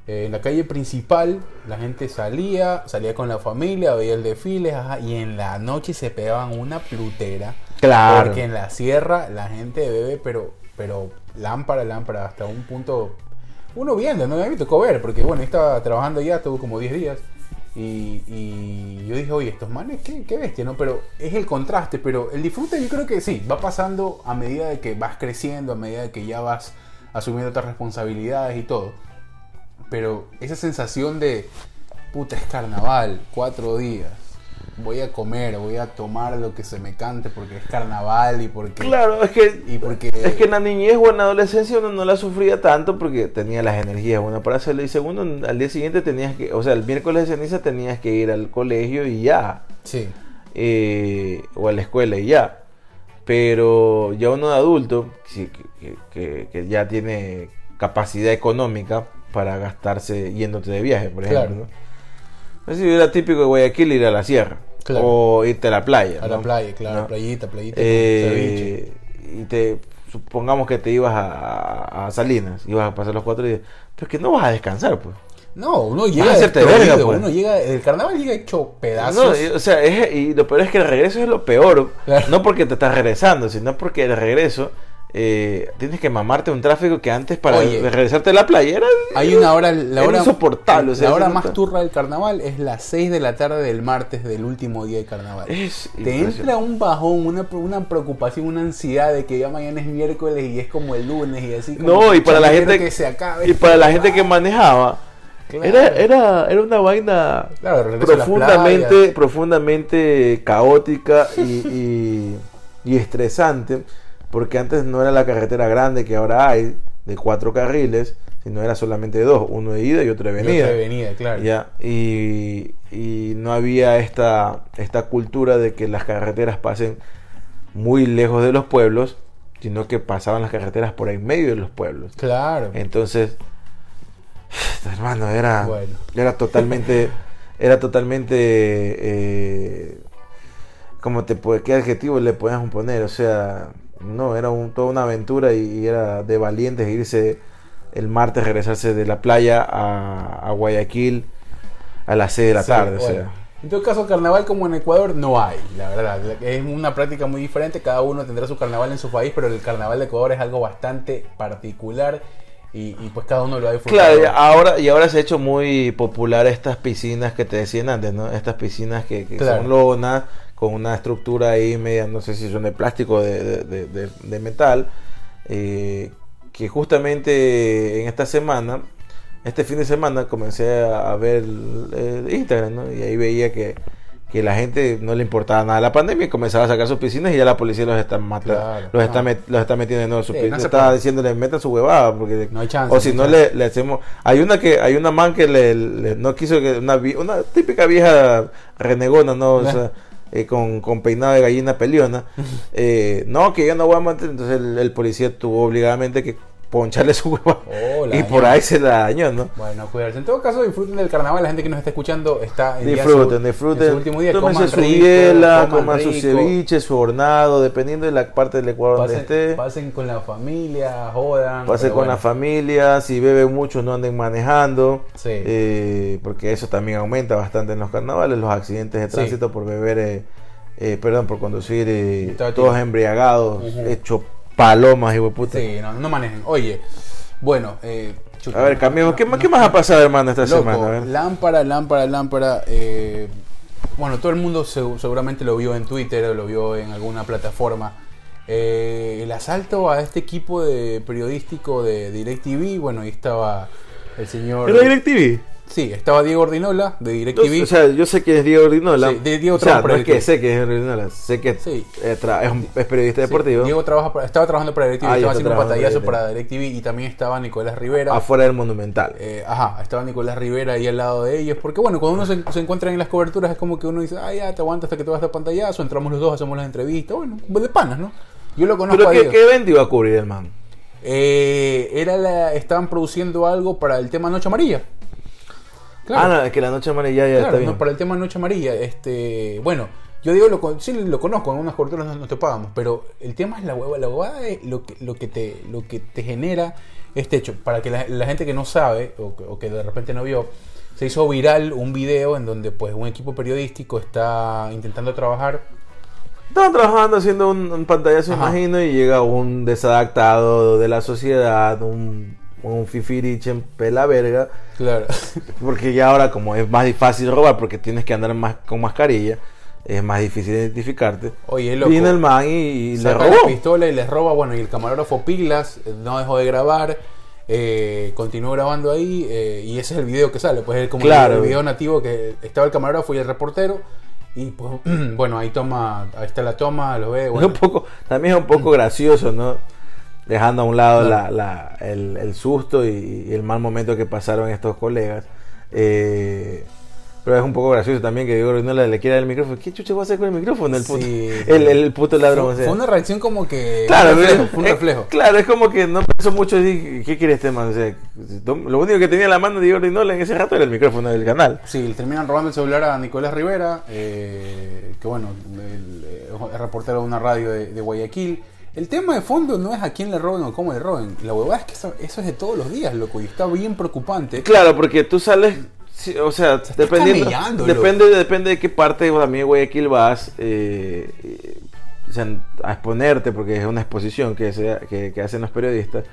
B: Eh, en la calle principal, la gente salía, salía con la familia, veía el desfile, ajá, y en la noche se pegaban una plutera.
A: Claro.
B: Porque en la sierra la gente bebe, pero, pero lámpara, lámpara, hasta un punto. Uno viendo, ¿no? Me tocó ver, porque bueno, estaba trabajando ya, tuvo como 10 días. Y, y yo dije, oye, estos manes, qué, qué bestia, ¿no? Pero es el contraste, pero el disfrute yo creo que sí, va pasando a medida de que vas creciendo, a medida de que ya vas asumiendo otras responsabilidades y todo. Pero esa sensación de, puta, es carnaval, cuatro días. Voy a comer, voy a tomar lo que se me cante porque es carnaval y porque...
A: Claro, es que,
B: Y porque...
A: es que en la niñez o en la adolescencia uno no la sufría tanto porque tenía las energías, una para hacerlo y segundo, al día siguiente tenías que, o sea, el miércoles de ceniza tenías que ir al colegio y ya.
B: Sí,
A: eh, o a la escuela y ya. Pero ya uno de adulto, que- que- que ya tiene capacidad económica para gastarse yéndote de viaje, por
B: Claro.
A: ejemplo. ¿no? Pues sí, era típico de Guayaquil ir a la sierra.
B: Claro.
A: O irte a la playa.
B: a la
A: ¿no?
B: playa, claro,
A: ¿No?
B: playita, playita.
A: Eh, y te supongamos que te ibas a, a- Salinas, ibas a pasar los cuatro días, pero es que no vas a descansar, pues.
B: No, uno llega
A: verga, pues.
B: uno llega, el carnaval llega hecho
A: No,
B: pedazos.
A: y- o sea, es- y lo peor es que el regreso es lo peor.
B: Claro.
A: No porque te estás regresando, sino porque el regreso eh, tienes que mamarte un tráfico que antes para
B: Oye.
A: regresarte a la playa era,
B: Hay una hora, la hora
A: insoportable, o sea,
B: la hora más turra del carnaval es las 6 de la tarde del martes del último día de carnaval.
A: es
B: Te entra un bajón, una, una preocupación, una ansiedad de que ya mañana es miércoles y es como el lunes y así. como
A: No, y para la gente
B: que se acabe.
A: y para la gente que manejaba
B: Claro.
A: era, era, era una vaina
B: Claro,
A: profundamente, profundamente caótica y, y- y estresante, porque antes no era la carretera grande que ahora hay, de cuatro carriles, sino era solamente dos, uno de ida y otro de
B: Y
A: venida.
B: avenida, claro.
A: Ya, y, y no había esta, esta cultura de que las carreteras pasen muy lejos de los pueblos, sino que pasaban las carreteras por ahí en medio de los pueblos.
B: Claro.
A: Entonces, hermano, era,
B: Bueno.
A: era totalmente, era totalmente, eh, ¿cómo te qué adjetivo le podíamos poner? O sea, no, era un, toda una aventura y, y era de valientes irse el martes, regresarse de la playa a, a Guayaquil a las 6 de la
B: Sí,
A: tarde, o sea.
B: En todo caso, carnaval como en Ecuador no hay, la verdad. Es una práctica muy diferente, cada uno tendrá su carnaval en su país, pero el carnaval de Ecuador es algo bastante particular y, y pues cada uno lo ha disfrutado.
A: Claro, y ahora, y ahora se ha hecho muy popular estas piscinas que te decían antes, ¿no? Estas piscinas que, que
B: Claro.
A: son lonas, con una estructura ahí media, no sé si son de plástico o de, de- de- de- metal, eh, que justamente en esta semana, este fin de semana, comencé a, ver eh, Instagram, ¿no? Y ahí veía que, que la gente no le importaba nada la pandemia y comenzaba a sacar sus piscinas y ya la policía los está matando,
B: Claro,
A: los, está
B: no.
A: met- los está metiendo de nuevo. Su
B: Sí,
A: pi-
B: no se
A: estaba
B: puede.
A: diciéndole, metan su huevada, porque
B: No hay chance,
A: o si
B: no
A: le, le hacemos hay una que hay una man que le, le- no quiso que una una típica vieja renegona no o sea eh, con, con peinado de gallina peleona. Eh, no que yo no voy a mantener entonces el, el policía tuvo obligadamente que poncharle su hueva
B: Oh,
A: y por ahí se la dañó no
B: Bueno, cuidarse. En todo caso, disfruten del carnaval. La gente que nos está escuchando está en
A: disfruten disfruten
B: en su último día.
A: tómense
B: Coman
A: su hiela
B: coman
A: coman su ceviche su hornado dependiendo de la parte del Ecuador donde
B: Pasen,
A: esté
B: pasen con la familia, jodan.
A: Pase
B: pero
A: con
B: bueno.
A: la familia, si beben mucho no anden manejando,
B: Sí.
A: eh, porque eso también aumenta bastante en los carnavales, los accidentes de
B: Sí.
A: tránsito por beber, eh, eh, perdón, por conducir eh, todos embriagados,
B: Ujú.
A: hecho palomas y puta.
B: Sí, no, no manejen. Oye, bueno, eh, chuta,
A: A ver, cambiemos, ¿qué,
B: no-
A: más- ¿qué
B: no-
A: más ha pasado hermano esta
B: Loco,
A: semana? A ver.
B: lámpara, lámpara, lámpara. eh, bueno, todo el mundo se- seguramente lo vio en Twitter o lo vio en alguna plataforma. Eh, el asalto a este equipo de periodístico de DirecTV, bueno, ahí estaba el señor...
A: ¿Era DirecTV?
B: Sí, estaba Diego Ordinola de DirecTV.
A: o sea, yo sé que es Diego Ordinola.
B: Sí, de- Diego
A: o sea, no es que sé que es Ordinola, sé que
B: Sí.
A: eh, es, un- es periodista
B: Sí,
A: deportivo.
B: Diego trabaja para- estaba trabajando para DirecTV,
A: Ah,
B: estaba haciendo un pantallazo
A: para
B: DirecTV y también estaba Nicolás Rivera.
A: afuera del Monumental.
B: Eh, ajá, estaba Nicolás Rivera ahí al lado de ellos. Porque bueno, cuando uno se, se encuentra en las coberturas es como que uno dice, ah, ya te aguanta hasta que te vas a pantallazo, entramos los dos, hacemos las entrevistas. Bueno, de panas, ¿no? Yo lo conozco
A: ¿Pero
B: a
A: qué,
B: Diego.
A: qué evento iba a cubrir el man?
B: Eh, era la, estaban produciendo algo para el tema Noche Amarilla.
A: Ah, no, es que la noche amarilla ya
B: Claro,
A: está bien.
B: no, para el tema Noche Amarilla, este, bueno, yo digo, lo, con- sí lo conozco, en unas coberturas no, no te pagamos, pero el tema es la hueva, la huevada es lo que, lo que, te, lo que te genera este hecho. Para que la, la gente que no sabe, o que, o que de repente no vio, se hizo viral un video en donde pues un equipo periodístico está intentando trabajar
A: Estaban trabajando haciendo un, un pantallazo,
B: Ajá.
A: imagino, y llega un desadaptado de la sociedad, un, un fifiriche en pela verga,
B: Claro.
A: porque ya ahora como es más fácil robar porque tienes que andar más con mascarilla, es más difícil identificarte.
B: Oye, loco.
A: Viene el man y, y le robó.
B: la pistola y les roba. Bueno, y el camarógrafo Piglas eh, no dejó de grabar. Eh, continuó grabando ahí eh, y ese es el video que sale. Pues es como
A: Claro.
B: el video nativo que estaba el camarógrafo y el reportero. Y pues, bueno, ahí toma, ahí está la toma, lo ve.
A: Es un poco, también es un poco gracioso, ¿no? Dejando a un lado
B: Claro.
A: la- la- el, el susto y, y el mal momento que pasaron estos colegas. Eh, pero es un poco gracioso también que Diego no le, le quiera el micrófono. ¿Qué chucha va a hacer con el micrófono? El puto,
B: Sí.
A: el, el puto ladrón.
B: fue,
A: o sea.
B: fue una reacción como que.
A: Claro,
B: un reflejo,
A: pero-
B: fue un reflejo.
A: claro, es como que no pensó mucho. y, ¿Qué quiere este man? O sea, lo único que tenía en la mano de Diego Rinola en ese rato era el micrófono del canal.
B: Sí, le terminan robando el celular a Nicolás Rivera, eh, que bueno, el, es reportero de una radio de, de Guayaquil. El tema de fondo no es a quién le roben o cómo le roben. La huevada es que eso, eso es de todos los días, loco, y está bien preocupante.
A: Claro, porque tú sales, o sea,
B: estás
A: dependiendo, depende, depende de qué parte también de Guayaquil vas, eh, o sea, a exponerte, porque es una exposición que, se- que, que hacen los periodistas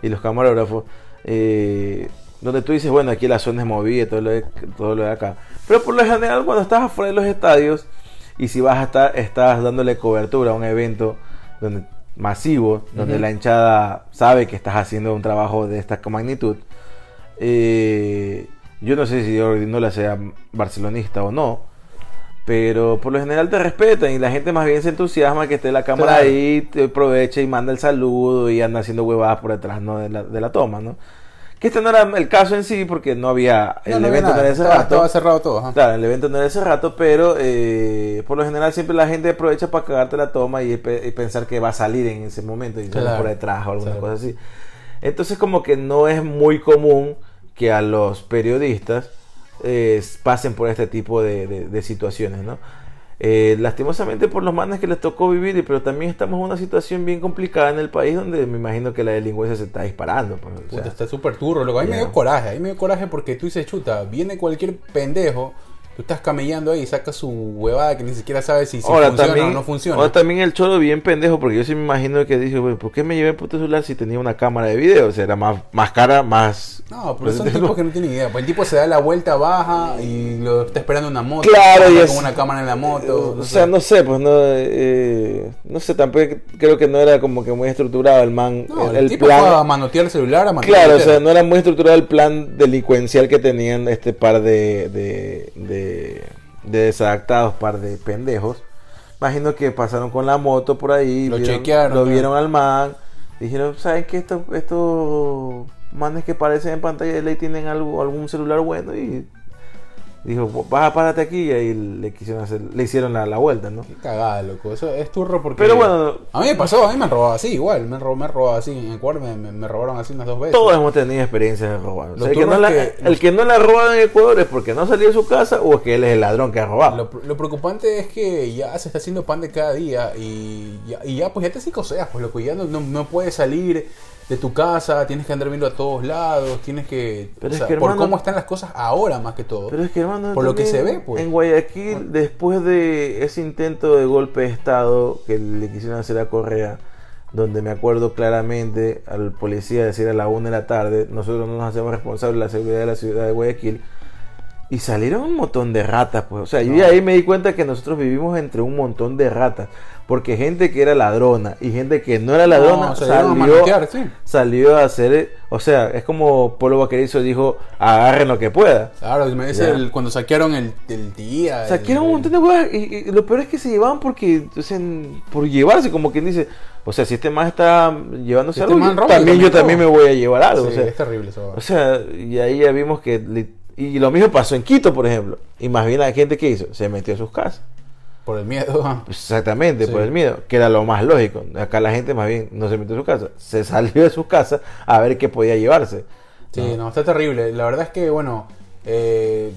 A: y los camarógrafos, eh, donde tú dices, bueno, aquí la zona es movida, y todo lo de, todo lo de acá. Pero por lo general, cuando estás afuera de los estadios y si vas a estar, estás dándole cobertura a un evento donde masivo, donde la hinchada sabe que estás haciendo un trabajo de esta magnitud, eh, yo no sé si Ordinola sea barcelonista o no, pero por lo general te respetan y la gente más bien se entusiasma que esté la cámara
B: Claro.
A: ahí, te aprovecha y manda el saludo y anda haciendo huevadas por detrás ¿no? de, la, de la toma, ¿no? Que este no era el caso en sí porque no había, el
B: no
A: evento no era ese
B: estaba,
A: rato.
B: estaba cerrado todo. ajá.
A: Claro, el evento no era ese rato, pero eh, por lo general siempre la gente aprovecha para cagarte la toma y, pe- y pensar que va a salir en ese momento y
B: Claro.
A: por detrás o alguna
B: Claro.
A: cosa así. Entonces como que no es muy común que a los periodistas eh, pasen por este tipo de, de- de situaciones, ¿no? Eh, lastimosamente por los manes que les tocó vivir, y- pero también estamos en una situación bien complicada en el país donde me imagino que la delincuencia se está disparando. pues, o
B: Puta,
A: sea.
B: está súper turro, loco. A mí me dio coraje, a mí me dio coraje porque tú dices, chuta, viene cualquier pendejo Tú estás camellando ahí y sacas su huevada que ni siquiera sabes si, si
A: ahora
B: funciona
A: también,
B: o no funciona.
A: ahora también el cholo bien pendejo, porque yo sí me imagino que dice, güey, ¿por qué me llevé el puto celular si tenía una cámara de video? O sea, era más, más cara, más...
B: No, pero son tipos que no tienen idea. Pues el tipo se da la vuelta, baja y lo está esperando una moto.
A: Claro, y es-
B: con una cámara en la moto.
A: o sea, no sé, pues no, eh, no sé, tampoco creo que no era como que muy estructurado el man,
B: No,
A: el,
B: el, tipo
A: plan.
B: a manotear el celular, a manotear
A: Claro, o
B: el
A: sea,
B: teléfono.
A: no era muy estructurado el plan delincuencial que tenían este par de, de, de, de desadaptados, par de pendejos. Imagino que pasaron con la moto por ahí,
B: Lo
A: vieron-
B: chequearon,
A: lo vieron al man, dijeron, ¿saben qué? Estos, estos manes que parecen en pantalla de ley tienen algo, algún celular bueno y dijo, baja, párate aquí y ahí le quisieron hacer, le hicieron la, la vuelta, ¿no?
B: Qué cagada, loco. Eso es turro porque.
A: Pero bueno,
B: A mí me pasó, a mí me han robado así, igual. Me han robado, me han robado así. En Ecuador me, me, me robaron así unas dos veces.
A: Todos hemos tenido experiencias de robar. O
B: Lo
A: sea, el, que no la,
B: que-
A: el que no la roba en Ecuador es porque no salió de su casa o es que él es el ladrón que ha robado.
B: Lo, lo preocupante es que ya se está haciendo pan de cada día y ya, y ya pues ya te psicoseas, pues loco, ya no, no, no puedes salir de tu casa, tienes que andar viendo a todos lados, tienes que...
A: Pero
B: o
A: es
B: sea,
A: que,
B: por
A: hermano-
B: cómo están las cosas ahora más que todo.
A: Pero es que hermano,
B: Por lo que se ve, pues.
A: En Guayaquil, después de ese intento de golpe de Estado que le quisieron hacer a Correa, donde me acuerdo claramente al policía decir a la una de la tarde, nosotros no nos hacemos responsables de la seguridad de la ciudad de Guayaquil, y salieron un montón de ratas, pues. O sea, yo ahí me di cuenta que nosotros vivimos entre un montón de ratas, porque gente que era ladrona y gente que no era ladrona
B: No, dieron a
A: salió,
B: sí.
A: salió a hacer, o sea, es como Polo Vaquerizo dijo, agarren lo que pueda.
B: Claro, me dice
A: Ya.
B: el- cuando saquearon el, el día. El-
A: era un montón de huevas. Y, y lo peor es que se llevaban porque, o sea, por llevarse, como quien dice. O sea, si este man está llevándose
B: este
A: algo, yo también, yo
B: también
A: me voy a llevar algo.
B: Sí,
A: o, sea,
B: es terrible eso.
A: o sea, y ahí ya vimos que. Y lo mismo pasó en Quito, por ejemplo. Y más bien la gente que hizo, se metió a sus casas.
B: Por el miedo.
A: Pues exactamente,
B: Sí.
A: por el miedo, que era lo más lógico. Acá la gente más bien no se metió a su casa, se salió de su casa a ver qué podía llevarse.
B: Sí, no, está terrible. La verdad es que, bueno, eh,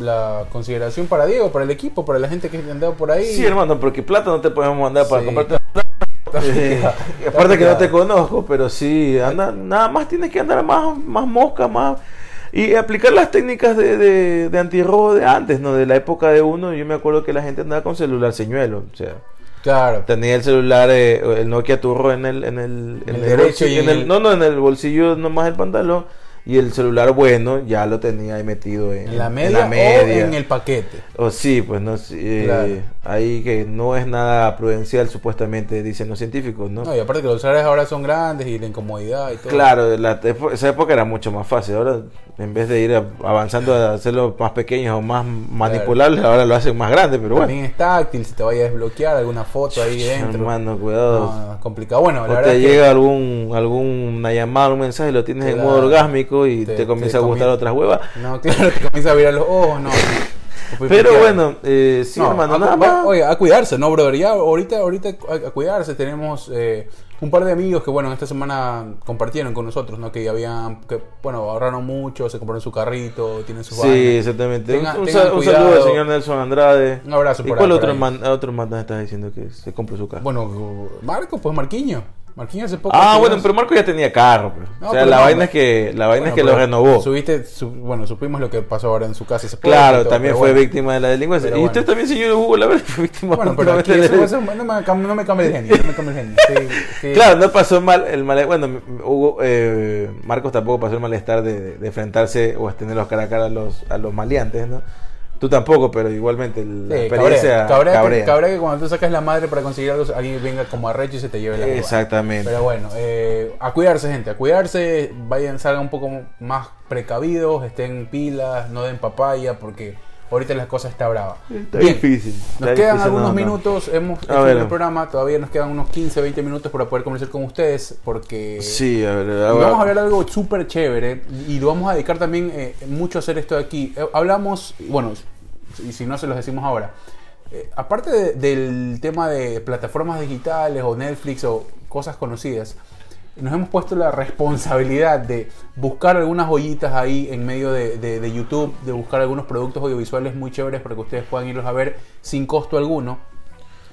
B: la consideración para Diego, para el equipo, para la gente que ha andado por ahí.
A: Sí, hermano, porque plata no te podemos mandar para
B: Sí.
A: comprarte Eh, aparte que no te conozco, pero sí, anda, nada más tienes que andar más, más mosca, más... Y aplicar las técnicas de, de, de antirrobo de antes, ¿no? De la época de uno, yo me acuerdo que la gente andaba con celular señuelo, o sea,
B: Claro.
A: tenía el celular, eh, el Nokia Turro en el, en el,
B: En el derecho
A: bolsillo-
B: y
A: en
B: en
A: el-
B: el-
A: no, no, en el bolsillo nomás el pantalón, y el celular bueno ya lo tenía ahí metido en,
B: En la
A: en
B: media,
A: la media.
B: o en el paquete.
A: O sí, pues no eh,
B: Claro.
A: ahí que no es nada prudencial supuestamente dicen los científicos, ¿no?
B: No, y aparte que los celulares ahora son grandes y la incomodidad y todo.
A: Claro, la, esa época era mucho más fácil. Ahora, en vez de ir avanzando a hacerlo más pequeños o más manipulables, ahora lo hacen más grande. Pero bueno,
B: También es táctil, si te vaya a desbloquear alguna foto ahí dentro.
A: hermano, cuidado.
B: No, no, es complicado. Bueno, la
A: o
B: verdad
A: te
B: que-
A: llega algún alguna llamada, un mensaje, lo tienes en modo orgásmico y
B: Te-
A: te, comienza
B: te
A: a gustar otras huevas.
B: No, claro, te comienza a virar los ojos, no.
A: Pero bueno, eh, sí,
B: No,
A: hermano,
B: a,
A: nada más.
B: Oye, a cuidarse, ¿no, brother? Ya ahorita, ahorita a, a cuidarse. Tenemos eh, un par de amigos que, bueno, esta semana compartieron con nosotros, ¿no? Que habían, que, bueno, ahorraron mucho, se compraron su carrito, tienen sus
A: Sí, exactamente.
B: Tengan-
A: un,
B: tengan
A: saludo al señor Nelson Andrade.
B: Un abrazo
A: ¿Y
B: por
A: cuál
B: ahí,
A: otro,
B: por ahí.
A: man, otro man nos estás diciendo que se compró su carro?
B: Bueno, Marco, pues Marquiño. Marquiño hace poco.
A: Ah, bueno, pero Marco ya tenía carro. pues.
B: No,
A: o sea,
B: pero
A: la
B: no,
A: vaina
B: no.
A: es que, la vaina
B: Bueno,
A: es que lo renovó.
B: Subiste, su- bueno, supimos lo que pasó ahora en su casa.
A: Claro, también fue
B: bueno.
A: víctima de la delincuencia.
B: Pero
A: y usted
B: bueno.
A: también, señor Hugo, la verdad, fue víctima
B: Bueno, pero aquí
A: de la
B: eso, no, me, no me cambia el genio. No me cambia el genio. Sí, sí.
A: Claro, no pasó mal el mal, bueno, Hugo, eh, Marcos tampoco pasó el malestar de, enfrentarse o tenerlos cara a cara a los, a los maleantes, ¿no? Tú tampoco, pero igualmente la
B: Sí,
A: experiencia
B: cabrea, cabrea,
A: cabrea.
B: Que, cabrea que cuando tú sacas la madre para conseguir algo, alguien venga como arrecho y se te lleve la.
A: Exactamente.
B: Pero bueno, eh, a cuidarse, gente, a cuidarse. Vayan, salgan un poco más precavidos, estén pilas, no den papaya, porque ahorita la cosa está brava.
A: Está
B: Bien,
A: difícil.
B: Nos
A: está
B: quedan
A: difícil,
B: algunos
A: no, no.
B: minutos, hemos
A: A
B: hecho
A: ver.
B: el programa, todavía nos quedan unos 15, 20 minutos para poder conversar con ustedes, porque
A: Sí, a ver,
B: y
A: ahora-
B: vamos a hablar de algo súper chévere y lo vamos a dedicar también eh, mucho a hacer esto de aquí. Eh, hablamos, bueno, y si no se los decimos ahora, eh, aparte de- del tema de plataformas digitales o Netflix o cosas conocidas, nos hemos puesto la responsabilidad de buscar algunas joyitas ahí en medio de, de- YouTube, de buscar algunos productos audiovisuales muy chéveres para que ustedes puedan irlos a ver sin costo alguno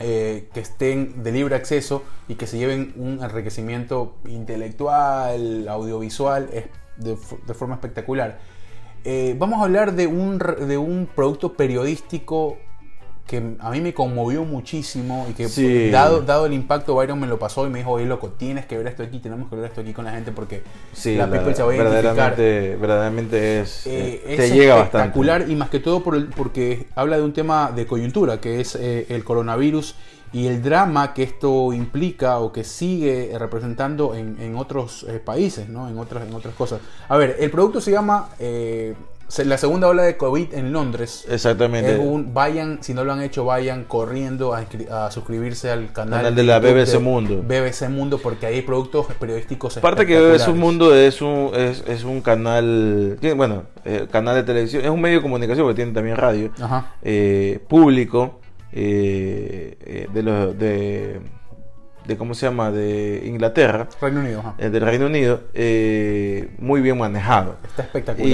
B: eh, que estén de libre acceso y que se lleven un enriquecimiento intelectual, audiovisual, de, de forma espectacular. Eh, vamos a hablar de un, de un producto periodístico que a mí me conmovió muchísimo y que
A: Sí.
B: dado, dado el impacto Byron me lo pasó y me dijo, oye loco, tienes que ver esto aquí, tenemos que ver esto aquí con la gente porque
A: Sí,
B: la
A: la-
B: people se va a
A: verdaderamente, verdaderamente es,
B: Eh,
A: eh,
B: es
A: bastante.
B: espectacular y más que todo por el- porque habla de un tema de coyuntura que es eh, el coronavirus y el drama que esto implica o que sigue representando en, en otros eh, países, ¿no? en, otras, en otras cosas. A ver, el producto se llama eh, La segunda ola de COVID en Londres.
A: Exactamente.
B: Es un, vayan, si no lo han hecho, vayan corriendo a, suscribirse al canal,
A: Canal de la BBC Mundo.
B: BBC Mundo porque hay productos periodísticos
A: Aparte que un mundo, es un, es, es un canal, tiene- bueno, eh, canal de televisión, es un medio de comunicación porque tiene también radio,
B: Ajá.
A: eh, público, eh, eh, de, los de, de, ¿cómo se llama? De Inglaterra,
B: Reino Unido, ajá.
A: eh, del Reino Unido, eh, muy bien manejado.
B: Está espectacular.
A: Y,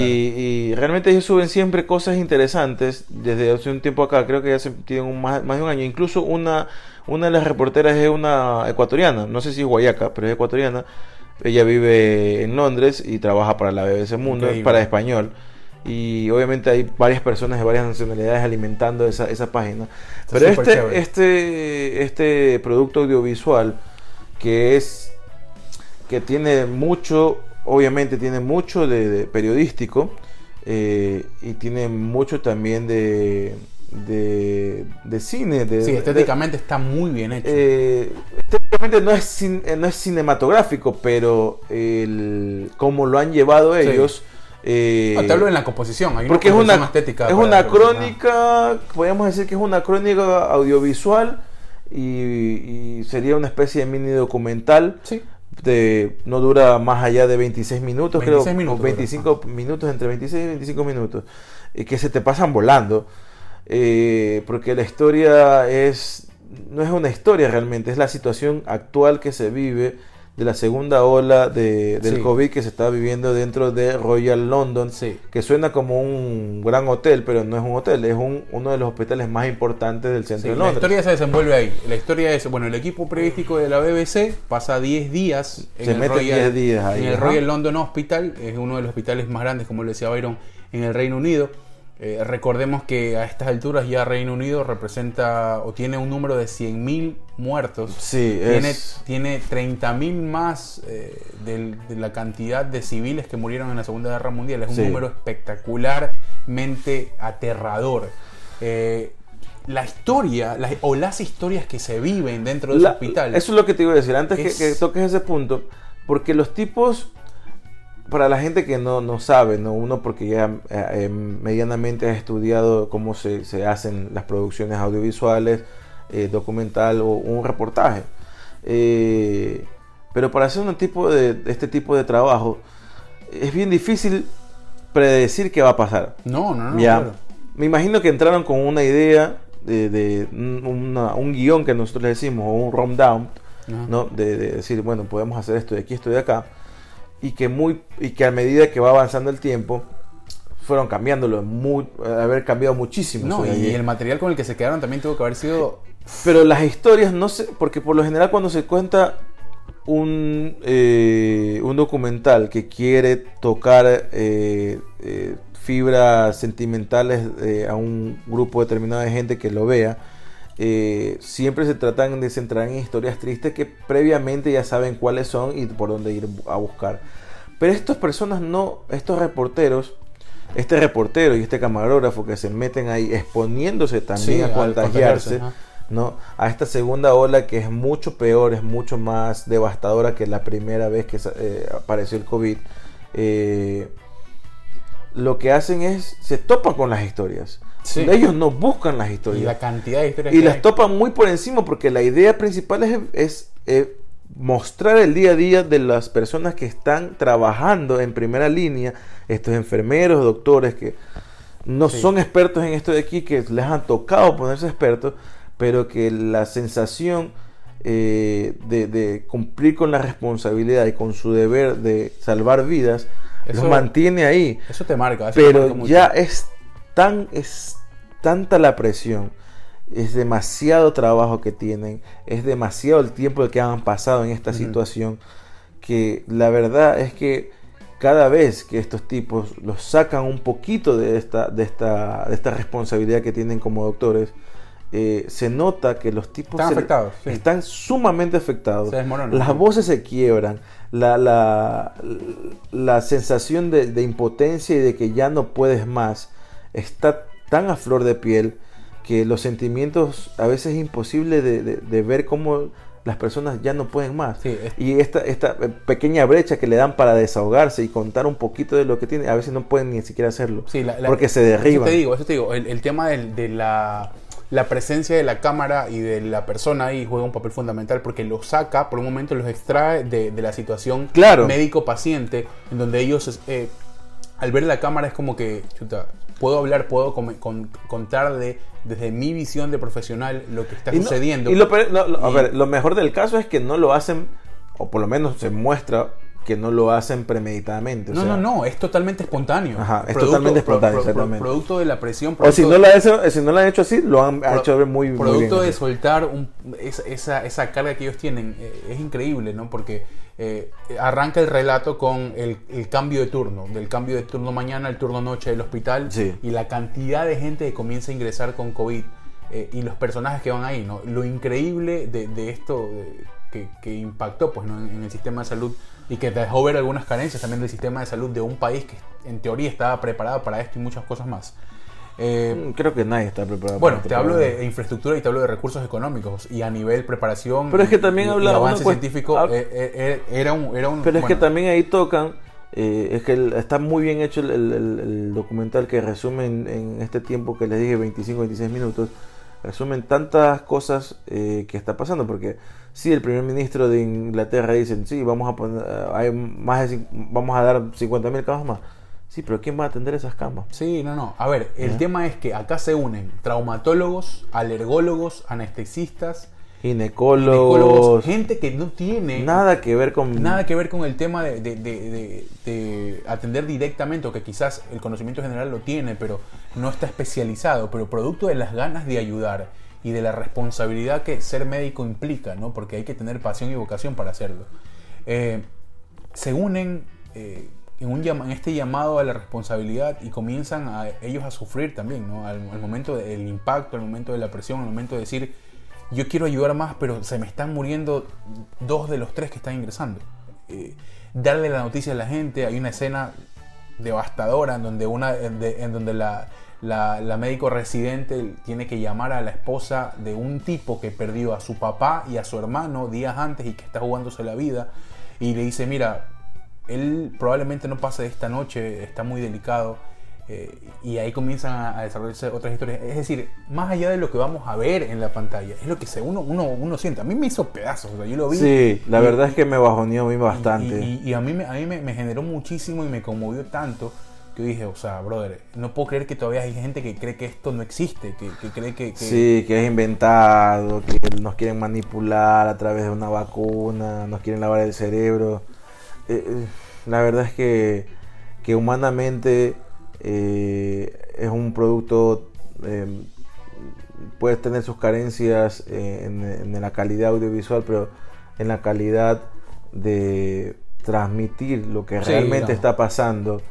A: y realmente ellos suben siempre cosas interesantes desde hace un tiempo acá, creo que ya se tienen un- más, más de un año. Incluso una, una de las reporteras es una ecuatoriana, no sé si es guayaca, pero es ecuatoriana. Ella vive en Londres y trabaja para la BBC Mundo,
B: Increíble.
A: para español. Y obviamente hay varias personas de varias nacionalidades alimentando esa, esa página. Pero este,
B: chévere.
A: este, este producto audiovisual que es que tiene mucho, obviamente tiene mucho de, de periodístico eh, y tiene mucho también de, de, de cine. De,
B: Sí,
A: de-
B: estéticamente está muy bien hecho.
A: eh, estéticamente no es, cin- eh, no es cinematográfico, pero el, como lo han llevado
B: Sí.
A: Eh,
B: No, te hablo en la composición. Hay una
A: porque es una,
B: estética.
A: es una crónica, podríamos decir que es una crónica audiovisual y, y sería una especie de mini documental.
B: Sí.
A: De, no dura más allá de 26 minutos,
B: 26
A: creo,
B: minutos
A: o 25 minutos, entre 26 y 25 minutos, y que se te pasan volando, eh, porque la historia es, no es una historia realmente, es la situación actual que se vive de la segunda ola de, del
B: Sí.
A: COVID que se está viviendo dentro de Royal London,
B: Sí.
A: que suena como un gran hotel, pero no es un hotel, es un- uno de los hospitales más importantes del centro
B: Sí,
A: de
B: la
A: Londres.
B: historia se desenvuelve ahí. La historia es, bueno, el equipo periodístico de la BBC pasa 10 días en
A: Se
B: el,
A: mete
B: Royal,
A: 10 días ahí,
B: en el. Royal London Hospital. Es uno de los hospitales más grandes, como le decía Byron, en el Reino Unido. Eh, recordemos que a estas alturas ya Reino Unido representa o tiene un número de 100.000 muertos.
A: Sí,
B: Tiene,
A: es-
B: tiene 30.000 más eh, del- de la cantidad de civiles que murieron en la Segunda Guerra Mundial. Es un
A: Sí.
B: número espectacularmente aterrador. Eh, la historia la- o las historias que se viven dentro de ese
A: La-
B: hospital.
A: Eso es lo que te iba a decir, antes que-
B: Es-
A: que, toques ese punto, porque los tipos, para la gente que no, no sabe, ¿no? uno porque ya eh, eh, medianamente ha estudiado cómo se, se hacen las producciones audiovisuales, eh, documental o un reportaje. Eh, pero para hacer un tipo de, este tipo de trabajo, es bien difícil predecir qué va a pasar.
B: no, no, no.
A: Ya.
B: claro.
A: Me imagino que entraron con una idea de, de un- una- un guion que nosotros le decimos, o un rundown,
B: Ajá.
A: ¿no? De, de decir, bueno, podemos hacer esto de aquí, esto de acá. Y que, muy, y que a medida que va avanzando el tiempo, fueron cambiándolo, muy, haber cambiado muchísimo.
B: No, y el material con el que se quedaron también tuvo que haber sido.
A: pero las historias, no sé, porque por lo general cuando se cuenta un, eh, un documental que quiere tocar eh, eh, fibras sentimentales eh, a un grupo determinado de gente que lo vea, eh, siempre se tratan de centrar en historias tristes que previamente ya saben cuáles son y por dónde ir a buscar. Pero estas personas no, estos reporteros, este reportero y este camarógrafo que se meten ahí exponiéndose también
B: Sí,
A: a contagiarse. ¿no? A esta segunda ola que es mucho peor, es mucho más devastadora que la primera vez que eh, apareció el COVID. eh, lo que hacen es, se topan con las historias.
B: Sí.
A: Ellos no buscan las
B: Y
A: historias.
B: la cantidad de historias
A: Y
B: que
A: las
B: hay.
A: topan muy por encima porque la idea principal es, es, eh, mostrar el día a día de las personas que están trabajando en primera línea, estos enfermeros, doctores que no
B: Sí.
A: son expertos en esto de aquí, que les han tocado ponerse expertos, pero que la sensación eh, de, de cumplir con la responsabilidad y con su deber de salvar vidas
B: Eso-
A: los mantiene ahí
B: Eso te marca. eso te marca
A: pero
B: mucho.
A: ya es tan es tanta la presión es demasiado trabajo que tienen es demasiado el tiempo que han pasado en esta
B: Ujú.
A: situación que la verdad es que cada vez que estos tipos los sacan un poquito de esta, de esta, de esta responsabilidad que tienen como doctores, eh, se nota que los tipos
B: Están
A: se-
B: afectados, sí.
A: están sumamente afectados.
B: Se.
A: Las voces se quiebran, la, la, la sensación de, de impotencia y de que ya no puedes más está tan a flor de piel que los sentimientos a veces es imposible de, de- de ver cómo las personas ya no pueden más.
B: Sí, es-
A: Y esta, esta pequeña brecha que le dan para desahogarse y contar un poquito de lo que tiene, a veces no pueden ni siquiera hacerlo.
B: Sí, la- la-
A: porque se
B: Eso
A: derriban.
B: te digo, eso te digo. El, el tema de la, la presencia de la cámara y de la persona ahí juega un papel fundamental porque los saca, por un momento los extrae de, de la situación
A: Claro.
B: médico-paciente, en donde ellos, eh, al ver la cámara, es como que, chuta, puedo hablar, puedo come- con- contar de, desde mi visión de profesional lo que está
A: Y no-
B: sucediendo.
A: y lo, lo- a ver, lo mejor del caso es que no lo hacen, o por lo menos se muestra que no lo hacen premeditadamente. o
B: no,
A: sea,
B: no, no, es totalmente espontáneo.
A: Ajá, es totalmente espontáneo, exactamente.
B: producto de la presión.
A: O si
B: producto-
A: no, lo hacen- si no lo han hecho así, lo han
B: Pro-
A: hecho muy, muy
B: producto
A: bien.
B: de soltar un- esa, esa, esa carga que ellos tienen eh, es increíble, ¿no? Porque eh, arranca el relato con el, el cambio de turno, del cambio de turno mañana al turno noche del hospital
A: Sí.
B: y la cantidad de gente que comienza a ingresar con COVID eh, y los personajes que van ahí, ¿no? Lo increíble de, de esto de- que, que impactó pues, ¿no? en, en el sistema de salud y que dejó ver algunas carencias también del sistema de salud de un país que en teoría estaba preparado para esto y muchas cosas más. Eh,
A: Mm, Creo que nadie está preparado.
B: bueno,
A: para
B: te hablo de infraestructura y te hablo de recursos económicos y a nivel preparación.
A: Pero es que también
B: y- y
A: habla uno,
B: avance
A: pues,
B: científico
A: hab-
B: eh, eh, eh, era un era un
A: Pero es que también ahí tocan, eh, es que el- está muy bien hecho el, el- el- el documental que resume en, en este tiempo que les dije, 25-26 minutos, resumen tantas cosas eh, que está pasando, porque sí, el primer ministro de Inglaterra dice, sí, vamos a poner, eh, hay más de, vamos a dar 50 mil camas más. Sí, pero ¿quién va a atender esas camas?
B: Sí, no, no. A ver, el
A: Ajá.
B: tema es que acá se unen traumatólogos, alergólogos, anestesistas,
A: Ginecólogos,
B: ginecólogos, gente que no tiene
A: nada que ver con...
B: nada que ver con el tema de, de- de- de- de atender directamente, o que quizás el conocimiento general lo tiene, pero no está especializado, pero producto de las ganas de ayudar y de la responsabilidad que ser médico implica, ¿no? Porque hay que tener pasión y vocación para hacerlo. Eh, se unen eh, en, un en este llamado a la responsabilidad y comienzan a ellos a sufrir también, ¿no? Al, al momento del impacto, al momento de la presión, al momento de decir, yo quiero ayudar más, pero se me están muriendo dos de los tres que están ingresando. Eh, darle la noticia a la gente, hay una escena devastadora en donde, una, de- en donde la, médico residente tiene que llamar a la esposa de un tipo que perdió a su papá y a su hermano días antes y que está jugándose la vida y le dice, mira, él probablemente no pase esta noche, está muy delicado. Eh, y ahí comienzan a, a desarrollarse otras historias. Es decir, más allá de lo que vamos a ver en la pantalla, es lo que se, uno, uno, uno siente. A mí me hizo pedazos, o sea, yo lo vi.
A: Sí, la
B: y-
A: verdad es que me bajoneó a mí bastante.
B: y, y- y a mí, me, a mí me, me generó muchísimo y me conmovió tanto que dije, o sea, brother, no puedo creer que todavía hay gente que cree que esto no existe, que, que cree que... que-
A: Sí, que es inventado, que nos quieren manipular a través de una vacuna, nos quieren lavar el cerebro. Eh, eh, la verdad es que, que humanamente eh, es un producto, eh, puede tener sus carencias eh, en, en la calidad audiovisual, pero en la calidad de transmitir lo que
B: Sí,
A: realmente
B: no.
A: está pasando.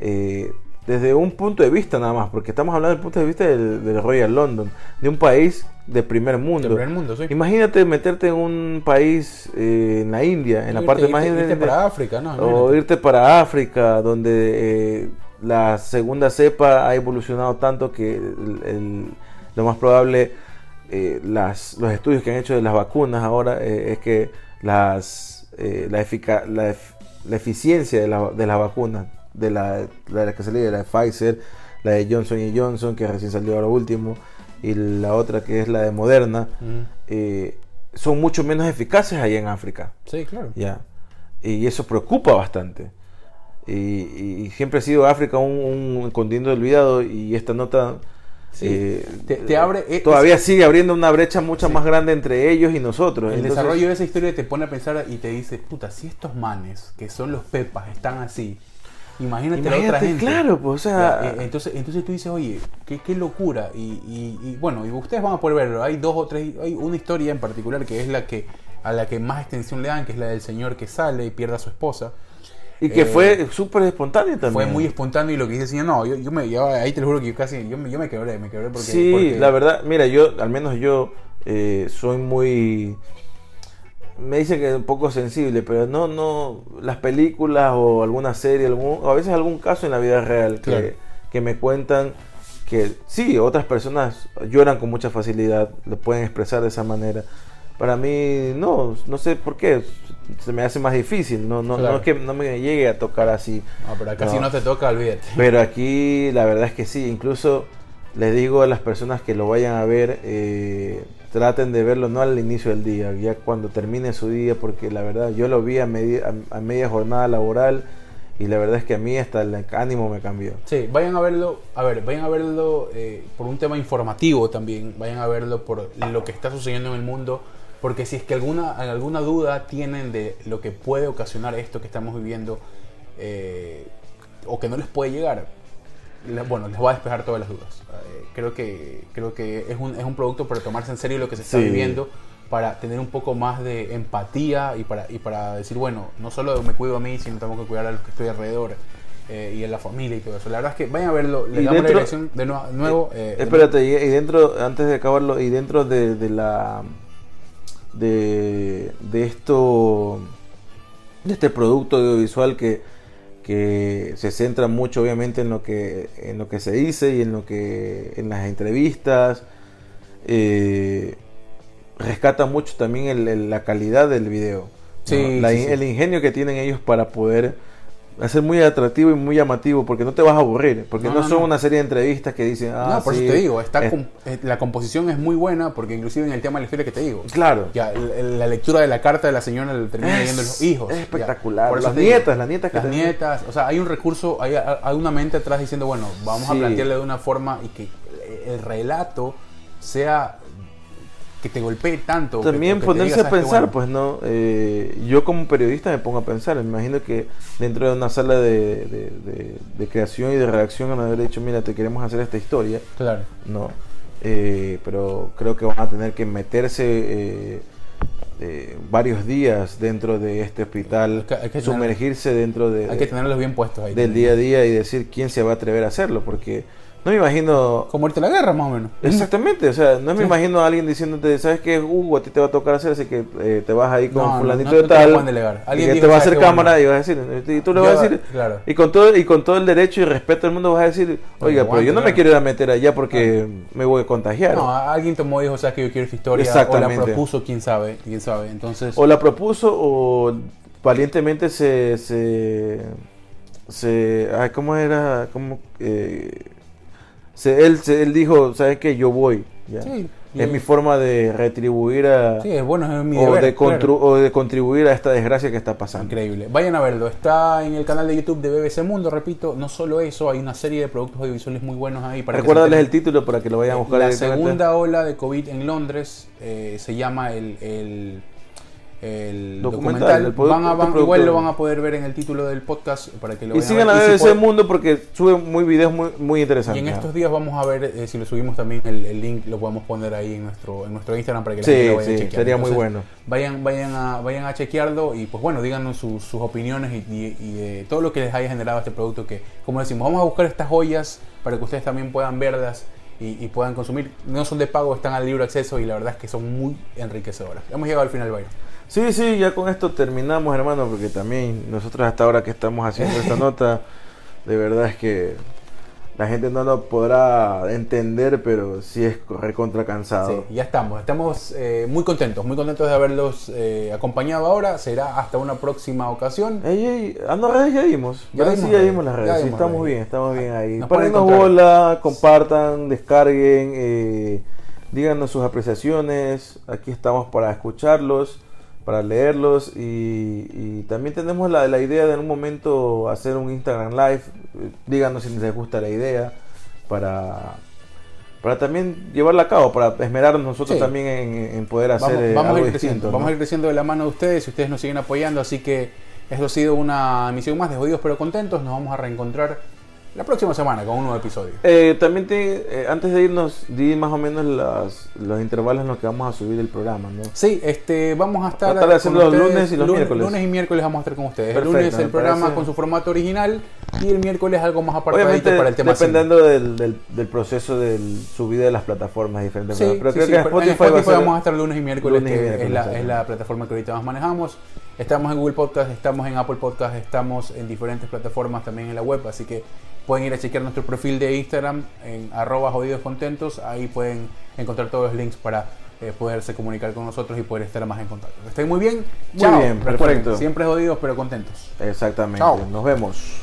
A: eh, desde un punto de vista nada más, porque estamos hablando del punto de vista del, del Royal London, de un país de primer mundo.
B: del primer mundo, sí.
A: Imagínate meterte en un país eh, en la India, en la
B: Irte-
A: parte
B: irte-
A: más
B: irte para África, ¿no?
A: o irte para África, donde eh, la segunda cepa ha evolucionado tanto que el- el- lo más probable, eh, las, los estudios que han hecho de las vacunas ahora eh, es que las, eh, la, efica- la, ef- la eficiencia de la, de las vacunas, de la, de la que salió, de la de Pfizer, la de Johnson y Johnson, que recién salió ahora último, y la otra que es la de Moderna, eh, son mucho menos eficaces allá en África.
B: Sí, claro.
A: Ya. Y eso preocupa bastante. Y, y siempre ha sido África un, un continente olvidado y esta nota
B: Sí.
A: eh,
B: Te- te abre- eh,
A: todavía sigue abriendo una brecha mucho más grande entre ellos y nosotros.
B: El
A: Entonces,
B: desarrollo de esa historia te pone a pensar y te dice, puta, si estos manes, que son los pepas, están así, imagínate, la otra
A: Imagínate,
B: gente.
A: claro, pues, o sea-
B: eh, entonces, entonces tú dices, oye, qué, qué locura. Y, y- y, bueno, y ustedes van a poder verlo. Hay dos o tres, hay una historia en particular que es la que a la que más extensión le dan, que es la del señor que sale y pierde a su esposa.
A: Y que
B: Eh,
A: fue súper espontáneo también.
B: Fue muy espontáneo y lo que dice el señor, no, yo, yo me, yo ahí te lo juro que yo casi, yo me, yo me quebré, me quebré porque...
A: Sí,
B: porque-
A: la verdad, mira, yo, al menos yo, eh, soy muy... Me dicen que es un poco sensible, pero no, no, las películas o alguna serie, algún, o a veces algún caso en la vida real que, que me cuentan que sí, otras personas lloran con mucha facilidad, lo pueden expresar de esa manera. Para mí, no, no sé por qué, se me hace más difícil, no, no,
B: Claro.
A: no es que no me llegue a tocar así.
B: No, pero acá si
A: No.
B: no te toca, olvídate.
A: Pero aquí la verdad es que sí, incluso les digo a las personas que lo vayan a ver, eh, traten de verlo no al inicio del día, ya cuando termine su día, porque la verdad yo lo vi a, media- a, a media jornada laboral y la verdad es que a mí hasta el ánimo me cambió.
B: Sí, vayan a verlo, a ver, vayan a verlo eh, por un tema informativo también, vayan a verlo por lo que está sucediendo en el mundo, porque si es que alguna, alguna duda tienen de lo que puede ocasionar esto que estamos viviendo, eh, o que no les puede llegar, le- bueno, les va a despejar todas las dudas. Eh, creo que, creo que es, un, es un producto para tomarse en serio lo que se está
A: Sí.
B: viviendo, para tener un poco más de empatía y para, y para decir, bueno, no solo me cuido a mí, sino tengo que cuidar a los que estoy alrededor eh, y a la familia y todo eso. La verdad es que vayan a verlo, le damos la dirección de nue- nuevo. eh,
A: Espérate, y, y dentro, antes de acabarlo, y dentro de, de la de, de esto de este producto audiovisual que, que se centra mucho obviamente en lo que en lo que se dice y en lo que en las entrevistas eh, rescata mucho también el- el- la calidad del video ¿no?
B: Sí,
A: La
B: sí,
A: in-
B: sí.
A: el ingenio que tienen ellos para poder hacer muy atractivo y muy llamativo porque no te vas a aburrir porque no,
B: No, no,
A: son
B: no.
A: una serie de entrevistas que dicen ah,
B: no, por
A: sí,
B: eso te digo, está
A: es-
B: com- eh, la composición es muy buena porque inclusive en el tema de la historia que te digo.
A: claro
B: Ya, la lectura de la carta de la señora la terminan
A: Es-
B: leyendo los hijos.
A: es espectacular.
B: Por
A: Las
B: digo,
A: nietas, las nietas que
B: Las nietas, o sea, hay un recurso, hay, hay una mente atrás diciendo, bueno, vamos a plantearle de una forma y que el relato sea que te golpee tanto.
A: También
B: que
A: ponerse a
B: "¿Sabes qué?
A: pensar, pues no. Eh, yo como periodista me pongo a pensar. Me imagino que dentro de una sala de, de- de- de creación y de redacción van a haber dicho, mira, te queremos hacer esta historia.
B: Claro.
A: No. Eh, pero creo que van a tener que meterse eh, eh, varios días dentro de este hospital,
B: Hay que- tener-
A: sumergirse dentro de,
B: Hay que tenerlos bien puestos ahí.
A: del día a día y decir quién se va a atrever a hacerlo. Porque no me imagino
B: Como irte a la guerra, más o menos.
A: Exactamente, o sea, no me
B: Sí.
A: imagino a alguien diciéndote, ¿sabes qué? Hugo, a ti te va a tocar hacer, así que eh, te vas ahí con
B: No,
A: fulanito
B: no
A: de tal. Y
B: Alguien
A: que
B: dijo,
A: te va a
B: ¿sabes
A: hacer cámara
B: Bueno.
A: y vas a decir, y tú le
B: Yo-
A: vas a decir,
B: claro.
A: y con todo y con todo el derecho y respeto del mundo vas a decir, oiga, pero yo no me quiero ir a meter allá porque me voy a contagiar.
B: No, alguien tomó y dijo, sabes que yo quiero esta historia. O
A: Exactamente.
B: la propuso, quién sabe, quién sabe. Entonces,
A: O la propuso o valientemente se se, se ay, ¿cómo era? ¿Cómo, eh, se, él, se- él dijo, ¿sabes qué? Yo voy. ya.
B: Sí,
A: es
B: y-
A: mi forma de retribuir a...
B: sí, es bueno, es mi
A: o, de
B: claro.
A: contru- o de contribuir a esta desgracia que está pasando.
B: Increíble. Vayan a verlo. Está en el canal de YouTube de BBC Mundo, repito. No solo eso, hay una serie de productos audiovisuales muy buenos ahí. Para
A: Recuérdales el título para que lo vayan a buscar
B: La segunda ola de COVID en Londres eh, se llama el, el, el
A: Documental,
B: documental.
A: el producto-
B: Van a- van-
A: producto-
B: igual lo van a poder ver en el título del podcast para que lo
A: Y
B: vayan
A: sigan
B: a ver. Y si por-
A: Mundo porque sube muy videos muy, muy
B: Y
A: interesantes.
B: en estos días vamos a ver eh, si lo subimos también el, el link, lo podemos poner ahí en nuestro, en nuestro Instagram para que la
A: Sí,
B: gente lo vaya
A: sí,
B: a chequear.
A: sería muy bueno.
B: Vayan, vayan, a, vayan a chequearlo y pues bueno, díganos sus, sus opiniones y, y- y de todo lo que les haya generado este producto que, como decimos, vamos a buscar estas joyas para que ustedes también puedan verlas y, y puedan consumir. No son de pago, están al libre acceso y la verdad es que son muy enriquecedoras. Hemos llegado al final, Byron.
A: Sí, sí, ya con esto terminamos, hermano, porque también nosotros hasta ahora que estamos haciendo esta nota, de verdad es que la gente no lo podrá entender, pero sí es recontra cansado.
B: Sí, ya estamos. Estamos eh, muy contentos, muy contentos de haberlos eh, acompañado ahora. Será hasta una próxima ocasión.
A: Ey, ey, ah, no, redes ya dimos.
B: Ya dimos
A: sí, ya dimos las
B: ya
A: redes. Sí, estamos
B: redes.
A: bien, estamos bien ahí. Pónganos bola, compartan, descarguen, eh, díganos sus apreciaciones. Aquí estamos para escucharlos, para leerlos. Y, y también tenemos la, la idea de en un momento hacer un Instagram Live. Eh, Díganos si les gusta la idea. Para, para también llevarla a cabo, para esmerarnos nosotros
B: Sí.
A: también en, en poder hacer
B: Vamos,
A: eh,
B: vamos a
A: algo
B: ir
A: distinto.
B: creciendo,
A: ¿no?
B: vamos a ir creciendo de la mano de ustedes y ustedes nos siguen apoyando. Así que esto ha sido una emisión más de Jodidos pero Contentos. Nos vamos a reencontrar la próxima semana con un nuevo episodio.
A: Eh, también te, eh, antes de irnos, di más o menos las- los intervalos en los que vamos a subir el programa, ¿no?
B: Sí, este, vamos a estar,
A: a estar haciendo los lunes y los miércoles.
B: Lunes y miércoles vamos a estar con ustedes. el
A: Perfecto,
B: lunes el programa
A: parece.
B: con su formato original y el miércoles algo más apartadito para el tema
A: dependiendo del, del, del proceso del subida de las plataformas diferentes.
B: Sí,
A: pero
B: sí,
A: creo
B: sí,
A: que
B: pero en
A: Spotify, va a ser-
B: vamos a estar lunes y miércoles,
A: Lunes y
B: que
A: miércoles,
B: es, la, es la plataforma que ahorita más manejamos. Estamos en Google Podcast, estamos en Apple Podcast, estamos en diferentes plataformas también en la web, así que pueden ir a chequear nuestro perfil de Instagram en arroba jodidos contentos, ahí pueden encontrar todos los links para eh, poderse comunicar con nosotros y poder estar más en contacto. Estén muy bien.
A: Muy
B: Chao.
A: bien,
B: Recuerden,
A: perfecto.
B: Siempre jodidos pero contentos.
A: Exactamente.
B: Chao.
A: Nos vemos.